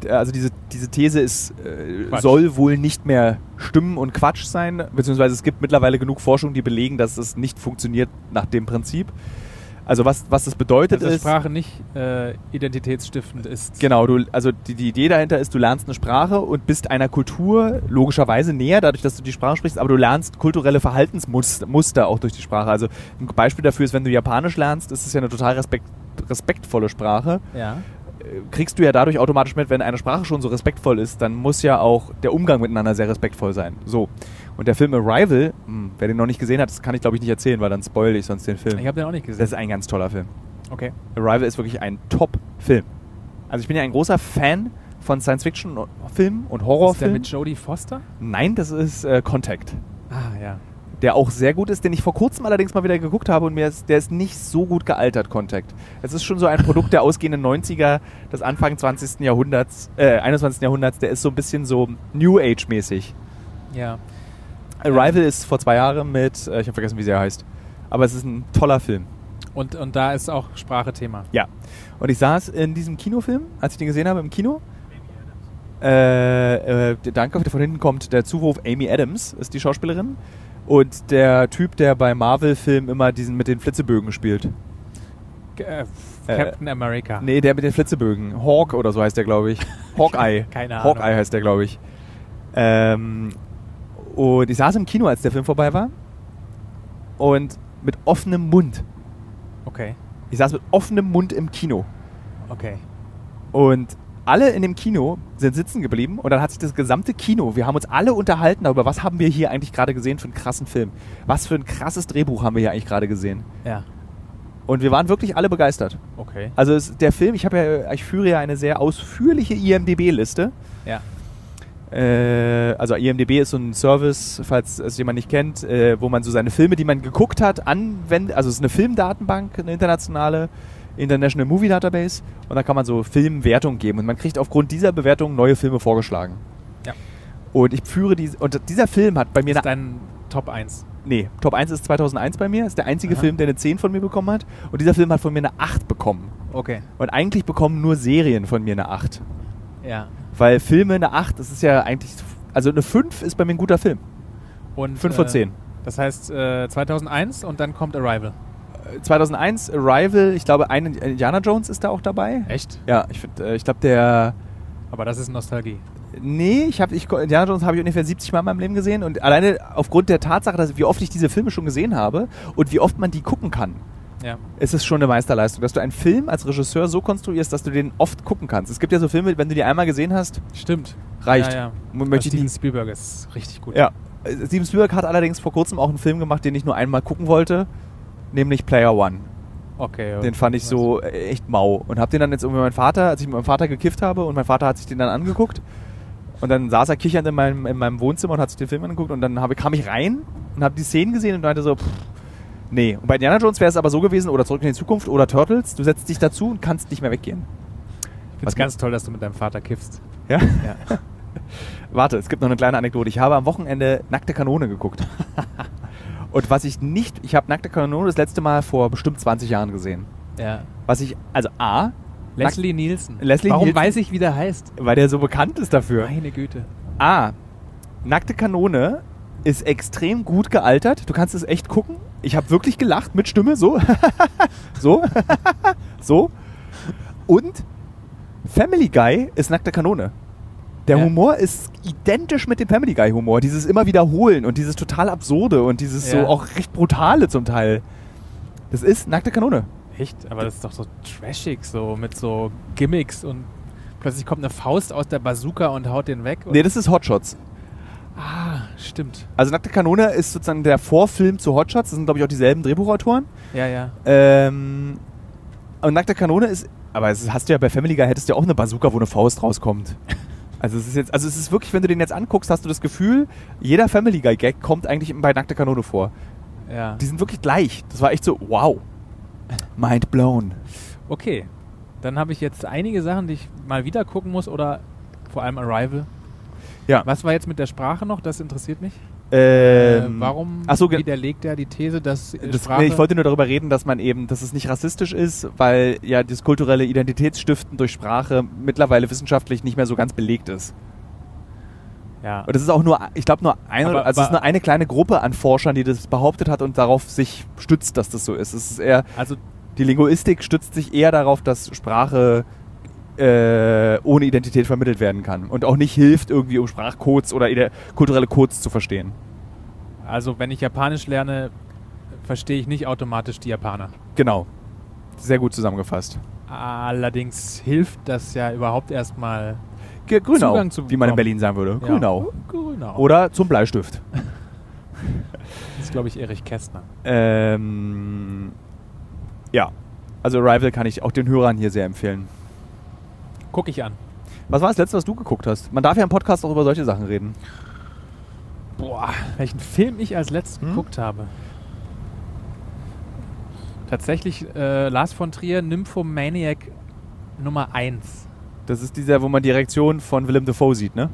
D- Also diese, diese These ist, äh, soll wohl nicht mehr stimmen und Quatsch sein, beziehungsweise es gibt mittlerweile genug Forschung, die belegen, dass es nicht funktioniert nach dem Prinzip. Also was, was das bedeutet Dass ist... Sprache nicht äh, identitätsstiftend ist. Genau, du, also die, die Idee dahinter ist, du lernst eine Sprache und bist einer Kultur logischerweise näher, dadurch, dass du die Sprache sprichst, aber du lernst kulturelle Verhaltensmuster Muster auch durch die Sprache. Also ein Beispiel dafür ist, wenn du Japanisch lernst, ist es ja eine total respekt, respektvolle Sprache. Ja. Kriegst du ja dadurch automatisch mit, wenn eine Sprache schon so respektvoll ist, dann muss ja auch der Umgang miteinander sehr respektvoll sein. So. Und der Film Arrival, hm, wer den noch nicht gesehen hat, das kann ich glaube ich nicht erzählen, weil dann spoil ich sonst den Film. Ich habe den auch nicht gesehen. Das ist ein ganz toller Film. okay. Arrival ist wirklich ein Top-Film. Also ich bin ja ein großer Fan von Science-Fiction-Filmen und Ist der Horrorfilmen. mit Jodie Foster? Nein, das ist äh, Contact, Ah, ja. Der auch sehr gut ist, den ich vor kurzem allerdings mal wieder geguckt habe und mir ist, der ist nicht so gut gealtert, Contact. Es ist schon so ein Produkt der ausgehenden 90er, des Anfang 20. Jahrhunderts, äh, 21. Jahrhunderts, der ist so ein bisschen so New Age-mäßig. Ja. Arrival ist vor zwei Jahren mit, äh, ich habe vergessen, wie sie heißt, aber es ist ein toller Film. Und, und da ist auch Sprache Thema. Ja. Und ich saß in diesem Kinofilm, als ich den gesehen habe im Kino. Äh, äh, danke, von hinten kommt der Zuwurf Amy Adams, ist die Schauspielerin. Und der Typ, der bei Marvel-Filmen immer diesen mit den Flitzebögen spielt. Äh, Äh, Captain America. Nee, der mit den Flitzebögen. Hawk oder so heißt der, glaube ich. Hawkeye. Keine Ahnung. Hawkeye heißt der, glaube ich. Ähm, und ich saß im Kino, als der Film vorbei war. Und mit offenem Mund. Okay. Ich saß mit offenem Mund im Kino. Okay. Und alle in dem Kino sind sitzen geblieben und dann hat sich das gesamte Kino, wir haben uns alle unterhalten darüber, was haben wir hier eigentlich gerade gesehen für einen krassen Film. Was für ein krasses Drehbuch haben wir hier eigentlich gerade gesehen. Ja. Und wir waren wirklich alle begeistert. Okay. Also es, der Film, ich habe ja, ich führe ja eine sehr ausführliche IMDB-Liste. Ja. Äh, also IMDB ist so ein Service, falls es jemand nicht kennt, äh, wo man so seine Filme, die man geguckt hat, anwendet. Also es ist eine Filmdatenbank, eine internationale International Movie Database. Und da kann man so Filmwertungen geben. Und man kriegt aufgrund dieser Bewertung neue Filme vorgeschlagen. Ja. Und ich führe diese. Und dieser Film hat bei mir Ist dein Top 1. Nee, Top 1 ist 2001 bei mir. Ist der einzige Aha. Film, der eine 10 von mir bekommen hat. Und dieser Film hat von mir eine 8 bekommen. Okay. Und eigentlich bekommen nur Serien von mir eine 8. Ja. Weil Filme eine 8, das ist ja eigentlich. Also eine 5 ist bei mir ein guter Film. Und, 5 von äh, 10. Das heißt äh, 2001 und dann kommt Arrival. 2001 Arrival, ich glaube, ein Indiana Jones ist da auch dabei. Echt? Ja, ich, find, äh, ich glaube, der. Aber das ist Nostalgie. Nee, ich habe ich, Indiana Jones habe ich ungefähr 70 Mal in meinem Leben gesehen und alleine aufgrund der Tatsache, dass wie oft ich diese Filme schon gesehen habe und wie oft man die gucken kann, Ja. ist es schon eine Meisterleistung, dass du einen Film als Regisseur so konstruierst, dass du den oft gucken kannst. Es gibt ja so Filme, wenn du die einmal gesehen hast, Stimmt. reicht. Ja, ja. Möchte ich Steven. Spielberg ist richtig gut. Ja. Äh, Steven Spielberg hat allerdings vor kurzem auch einen Film gemacht, den ich nur einmal gucken wollte, nämlich Player One. Okay. Den fand ich so äh, echt mau. Und hab den dann jetzt irgendwie meinem Vater, als ich mit meinem Vater gekifft habe und mein Vater hat sich den dann angeguckt. Und dann saß er kichernd in meinem, in meinem Wohnzimmer und hat sich den Film angeguckt. Und dann hab, kam ich rein und habe die Szenen gesehen und meinte so, pff, nee. Und bei Indiana Jones wäre es aber so gewesen, oder Zurück in die Zukunft oder Turtles, du setzt dich dazu und kannst nicht mehr weggehen. Ich finde es ganz toll, dass du mit deinem Vater kiffst. Ja? Ja. Warte, es gibt noch eine kleine Anekdote. Ich habe am Wochenende Nackte Kanone geguckt. und was ich nicht, ich habe Nackte Kanone das letzte Mal vor bestimmt 20 Jahren gesehen. ja. Was ich, also A, Leslie Nielsen. Leslie Warum Nielsen. weiß ich, wie der heißt? weil der so bekannt ist dafür. Meine Güte. A, Nackte Kanone ist extrem gut gealtert. Du kannst es echt gucken. Ich habe wirklich gelacht mit Stimme, so. so. so. Und Family Guy ist Nackte Kanone. Der Ja. Humor ist identisch mit dem Family Guy Humor. Dieses immer wiederholen und dieses total absurde und dieses Ja. so auch recht brutale zum Teil. Das ist Nackte Kanone. Echt? Aber das ist doch so trashig, so mit so Gimmicks und plötzlich kommt eine Faust aus der Bazooka und haut den weg. Nee, das ist Hotshots. ah, stimmt. Also Nackte Kanone ist sozusagen der Vorfilm zu Hotshots. Das sind, glaube ich, auch dieselben Drehbuchautoren. Ja, ja. Ähm, und Nackte Kanone ist, aber es hast du ja bei Family Guy hättest du ja auch eine Bazooka, wo eine Faust rauskommt. Also es ist jetzt, also es ist wirklich, wenn du den jetzt anguckst, hast du das Gefühl, jeder Family Guy Gag kommt eigentlich bei Nackte Kanone vor. ja. Die sind wirklich gleich. Das war echt so, wow. Mind blown. Okay. Dann habe ich jetzt einige Sachen, die ich mal wieder gucken muss oder vor allem Arrival. Ja. Was war jetzt mit der Sprache noch? Das interessiert mich. Ähm, äh, warum so, widerlegt er die These, dass Das, Sprache... nee, ich wollte nur darüber reden, dass man eben, dass es nicht rassistisch ist, weil ja das kulturelle Identitätsstiften durch Sprache mittlerweile wissenschaftlich nicht mehr so ganz belegt ist. ja. Und es ist auch nur, ich glaube nur eine, Aber- also es ist nur eine kleine Gruppe an Forschern, die das behauptet hat und darauf sich stützt, dass das so ist. Es ist eher, Also die Linguistik stützt sich eher darauf, dass Sprache äh, ohne Identität vermittelt werden kann und auch nicht hilft, irgendwie um Sprachcodes oder kulturelle Codes zu verstehen. Also wenn ich Japanisch lerne, verstehe ich nicht automatisch die Japaner. Genau. Sehr gut zusammengefasst. Allerdings hilft das ja überhaupt erstmal Ge- Grünau, Zugang zu wie man in. Berlin sagen würde. Grünau. Ja, Grünau. Oder zum Bleistift. das ist, glaube ich, Erich Kästner. Ähm, ja. Also Arrival kann ich auch den Hörern hier sehr empfehlen. Guck ich an. Was war das letzte, was du geguckt hast? Man darf ja im Podcast auch über solche Sachen reden. Boah, welchen Film ich als letztes Hm? geguckt habe. Tatsächlich äh, Lars von Trier, Nymphomaniac Nummer 1. Das ist dieser, wo man die Reaktion von Willem Dafoe sieht, ne?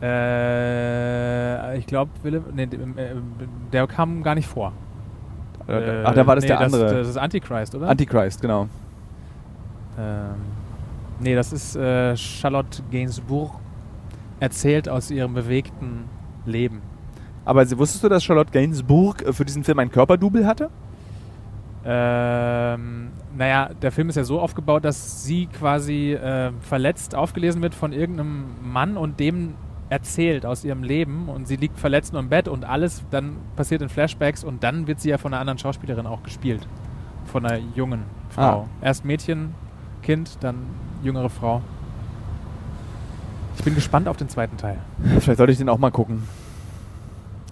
Äh, ich glaube, nee, d- äh, der kam gar nicht vor. Äh, Ach, da war das nee, der andere. Das, das ist Antichrist, oder? Antichrist, genau. ähm, nee, das ist äh, Charlotte Gainsbourg erzählt aus ihrem bewegten Leben. Aber wusstest du, dass Charlotte Gainsbourg äh, für diesen Film ein Körperdouble hatte? Ähm, naja, der Film ist ja so aufgebaut, dass sie quasi äh, verletzt aufgelesen wird von irgendeinem Mann und dem erzählt aus ihrem Leben und sie liegt verletzt nur im Bett und alles dann passiert in Flashbacks und dann wird sie ja von einer anderen Schauspielerin auch gespielt. Von einer jungen Frau. Ah. Erst Mädchen, Kind, dann jüngere Frau. Ich bin gespannt auf den zweiten Teil. Vielleicht sollte ich den auch mal gucken.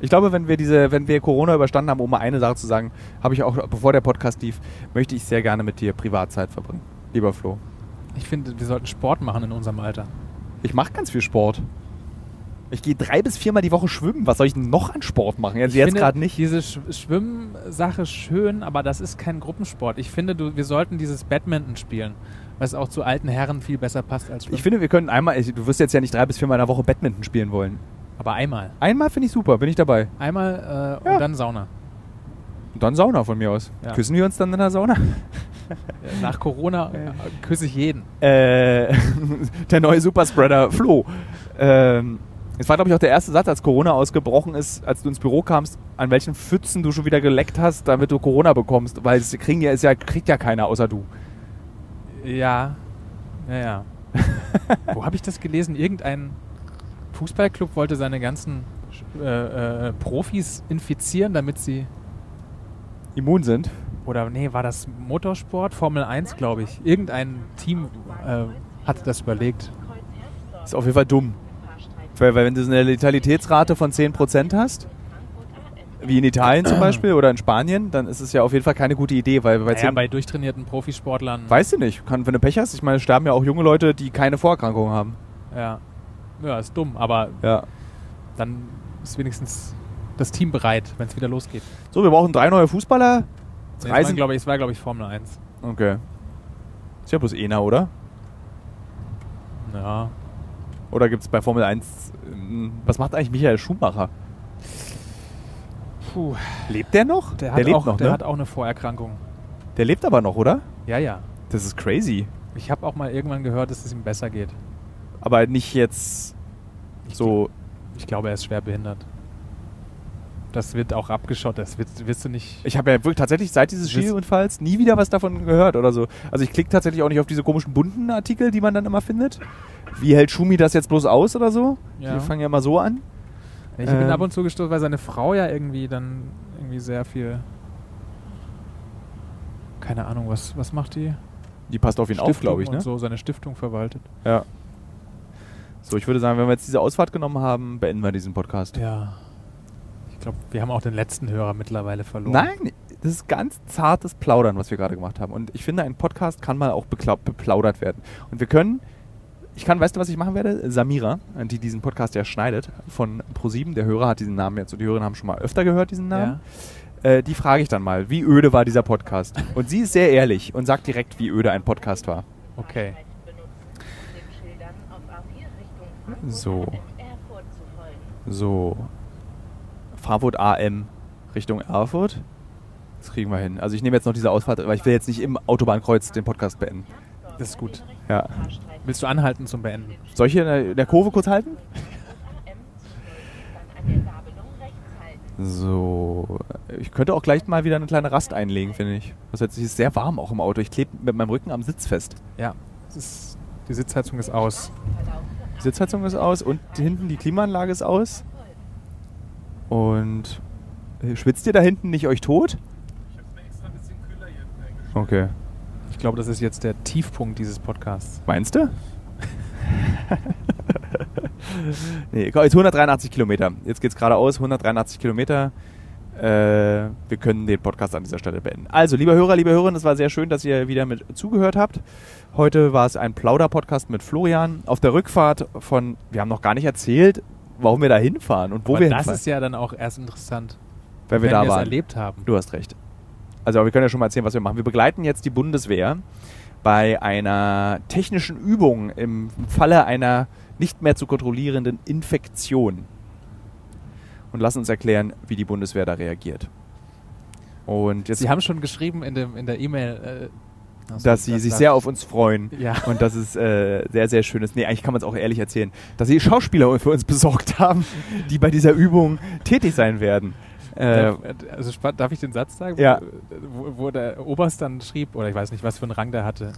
Ich glaube, wenn wir diese, wenn wir Corona überstanden haben, um mal eine Sache zu sagen, habe ich auch, bevor der Podcast lief, möchte ich sehr gerne mit dir Privatzeit verbringen. Lieber Flo. Ich finde, wir sollten Sport machen in unserem Alter. Ich mache ganz viel Sport. Ich gehe drei bis viermal die Woche schwimmen. Was soll ich denn noch an Sport machen? Also Ich jetzt gerade nicht. Diese Sch Schwimmsache schön, aber das ist kein Gruppensport. Ich finde, du, wir sollten dieses Badminton spielen, was auch zu alten Herren viel besser passt als Schwimmen. Ich finde, wir können einmal, du wirst jetzt ja nicht drei bis viermal in der Woche Badminton spielen wollen. aber einmal. Einmal finde ich super, bin ich dabei. Einmal äh, Ja. und dann Sauna. Und dann Sauna von mir aus. Ja. Küssen wir uns dann in der Sauna? Nach Corona äh, küsse ich jeden. Äh, der neue Superspreader Flo. Ähm, es war, glaube ich, auch der erste Satz, als Corona ausgebrochen ist, als du ins Büro kamst, an welchen Pfützen du schon wieder geleckt hast, damit du Corona bekommst. Weil es kriegen ja, es ja, kriegt ja keiner außer du. Ja. Ja, ja. Wo habe ich das gelesen? Irgendein Fußballclub wollte seine ganzen äh, äh, Profis infizieren, damit sie. Immun sind. Oder nee, war das Motorsport? Formel 1, glaube ich. Irgendein Team äh, hatte das überlegt. Ist auf jeden Fall dumm. Weil, weil wenn du so eine Letalitätsrate von 10% hast, wie in Italien zum Beispiel oder in Spanien, dann ist es ja auf jeden Fall keine gute Idee, weil bei, Naja, bei durchtrainierten Profisportlern. weißt du nicht, kann, wenn du Pech hast, ich meine, sterben ja auch junge Leute, die keine Vorerkrankungen haben. Ja. Ja, ist dumm, aber Ja. dann ist wenigstens das Team bereit, wenn es wieder losgeht. So, wir brauchen drei neue Fußballer. Nee, war, glaube ich, es war, glaube ich, Formel 1. Okay. Ist ja bloß einer, oder? Ja. Oder gibt es bei Formel 1, ähm, was macht eigentlich Michael Schumacher? Puh. Lebt der noch? Der, hat, lebt auch, noch, der ne? hat auch eine Vorerkrankung. der lebt aber noch, oder? Ja, ja. Das ist crazy. Ich habe auch mal irgendwann gehört, dass es ihm besser geht. Aber nicht jetzt so. Ich glaube, er ist schwer behindert. Das wird auch abgeschottet. Das wirst, wirst du nicht. Ich habe ja wirklich tatsächlich seit dieses Skiunfalls nie wieder was davon gehört oder so. Also ich klicke tatsächlich auch nicht auf diese komischen bunten Artikel, die man dann immer findet. Wie hält Schumi das jetzt bloß aus oder so? Ja. Die fangen ja mal so an. Ich bin Ähm. ab und zu gestoßen, weil seine Frau ja irgendwie dann irgendwie sehr viel. Keine Ahnung, was, was macht die? Die passt auf ihn auf, Stiftung glaube ich, und ne? so seine Stiftung verwaltet. Ja. So, ich würde sagen, wenn wir jetzt diese Ausfahrt genommen haben, beenden wir diesen Podcast. Ja. Ich glaube, wir haben auch den letzten Hörer mittlerweile verloren. Nein, das ist ganz zartes Plaudern, was wir gerade gemacht haben. Und ich finde, ein Podcast kann mal auch beplaudert werden. Und wir können, ich kann, weißt du, was ich machen werde? Samira, die diesen Podcast ja schneidet, von Pro7, der Hörer hat diesen Namen jetzt und die Hörerinnen haben schon mal öfter gehört, diesen Namen. Äh, die frage ich dann mal, wie öde war dieser Podcast? Und sie ist sehr ehrlich und sagt direkt, wie öde ein Podcast war. Okay. So. So. Frankfurt AM Richtung Erfurt. Das kriegen wir hin. Also ich nehme jetzt noch diese Ausfahrt, weil ich will jetzt nicht im Autobahnkreuz den Podcast beenden. Das ist gut. Ja. Willst du anhalten zum Beenden? Soll ich hier in der, in der Kurve kurz halten? So. Ich könnte auch gleich mal wieder eine kleine Rast einlegen, finde ich. Das heißt, es ist sehr warm auch im Auto. Ich klebe mit meinem Rücken am Sitz fest. Ja. Ist, die Sitzheizung ist aus. Die Sitzheizung ist aus und hinten die Klimaanlage ist aus. Und äh, schwitzt ihr da hinten nicht euch tot? Okay. Ich glaube, das ist jetzt der Tiefpunkt dieses Podcasts. Meinst du? nee, jetzt 183 Kilometer. Jetzt geht's geradeaus, 183 Kilometer. Äh, wir können den Podcast an dieser Stelle beenden. Also, lieber Hörer, liebe Hörerinnen, es war sehr schön, dass ihr wieder mit zugehört habt. Heute war es ein Plauder-Podcast mit Florian. Auf der Rückfahrt von, wir haben noch gar nicht erzählt, warum wir da hinfahren und wo Aber wir das hinfahren. ist ja dann auch erst interessant, wenn wir da waren. erlebt haben. Du hast recht. Also wir können ja schon mal erzählen, was wir machen. Wir begleiten jetzt die Bundeswehr bei einer technischen Übung im Falle einer nicht mehr zu kontrollierenden Infektion. Und lassen uns erklären, wie die Bundeswehr da reagiert. Und jetzt, Sie haben schon geschrieben in, dem, in der E-Mail, äh, achso, dass sie sich sehr auf uns freuen. Ja. Und dass es äh, sehr, sehr schön ist. Nee, eigentlich kann man es auch ehrlich erzählen. Dass sie Schauspieler für uns besorgt haben, die bei dieser Übung tätig sein werden. Äh, Darf, also darf ich den Satz sagen? Ja. Wo, wo der Oberst dann schrieb, oder ich weiß nicht, was für einen Rang der hatte.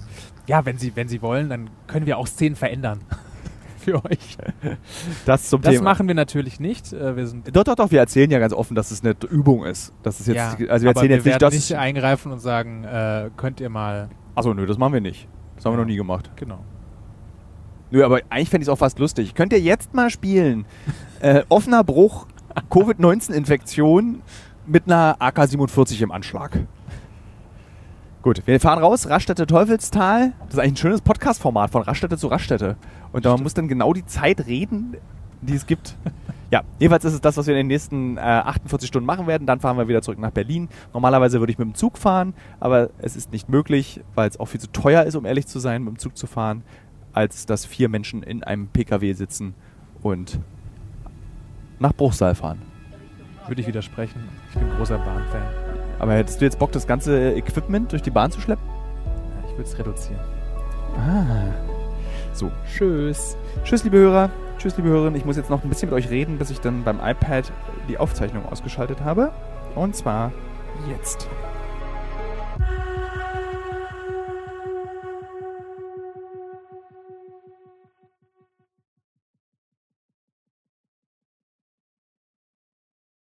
Ja, wenn Sie, wenn Sie wollen, dann können wir auch Szenen verändern. für euch. das zum Das Thema. machen wir natürlich nicht. Äh, Wir sind Doch, doch, doch, wir erzählen ja ganz offen, dass es eine Übung ist. Das ist jetzt, ja, also wir erzählen wir jetzt nicht, dass. nicht eingreifen und sagen, äh, könnt ihr mal. Achso, nö, das machen wir nicht. Das haben wir Ja. noch nie gemacht. Genau. Nö, aber eigentlich fände ich es auch fast lustig. Könnt ihr jetzt mal spielen? äh, offener Bruch, Covid-19-Infektion mit einer AK-47 im Anschlag. Gut, wir fahren raus, Raststätte Teufelstal. Das ist eigentlich ein schönes Podcast-Format von Raststätte zu Raststätte. Und man muss dann genau die Zeit reden, die es gibt. Ja, jedenfalls ist es das, was wir in den nächsten äh, 48 Stunden machen werden. Dann fahren wir wieder zurück nach Berlin. Normalerweise würde ich mit dem Zug fahren, aber es ist nicht möglich, weil es auch viel zu teuer ist, um ehrlich zu sein, mit dem Zug zu fahren, als dass vier Menschen in einem PKW sitzen und nach Bruchsal fahren. Würde ich widersprechen. Ich bin großer Bahnfan. Aber hättest du jetzt Bock, das ganze Equipment durch die Bahn zu schleppen? Ja, ich würde es reduzieren. Ah. So, tschüss. Tschüss, liebe Hörer. Tschüss, liebe Hörerinnen. Ich muss jetzt noch ein bisschen mit euch reden, bis ich dann beim iPad die Aufzeichnung ausgeschaltet habe. Und zwar jetzt.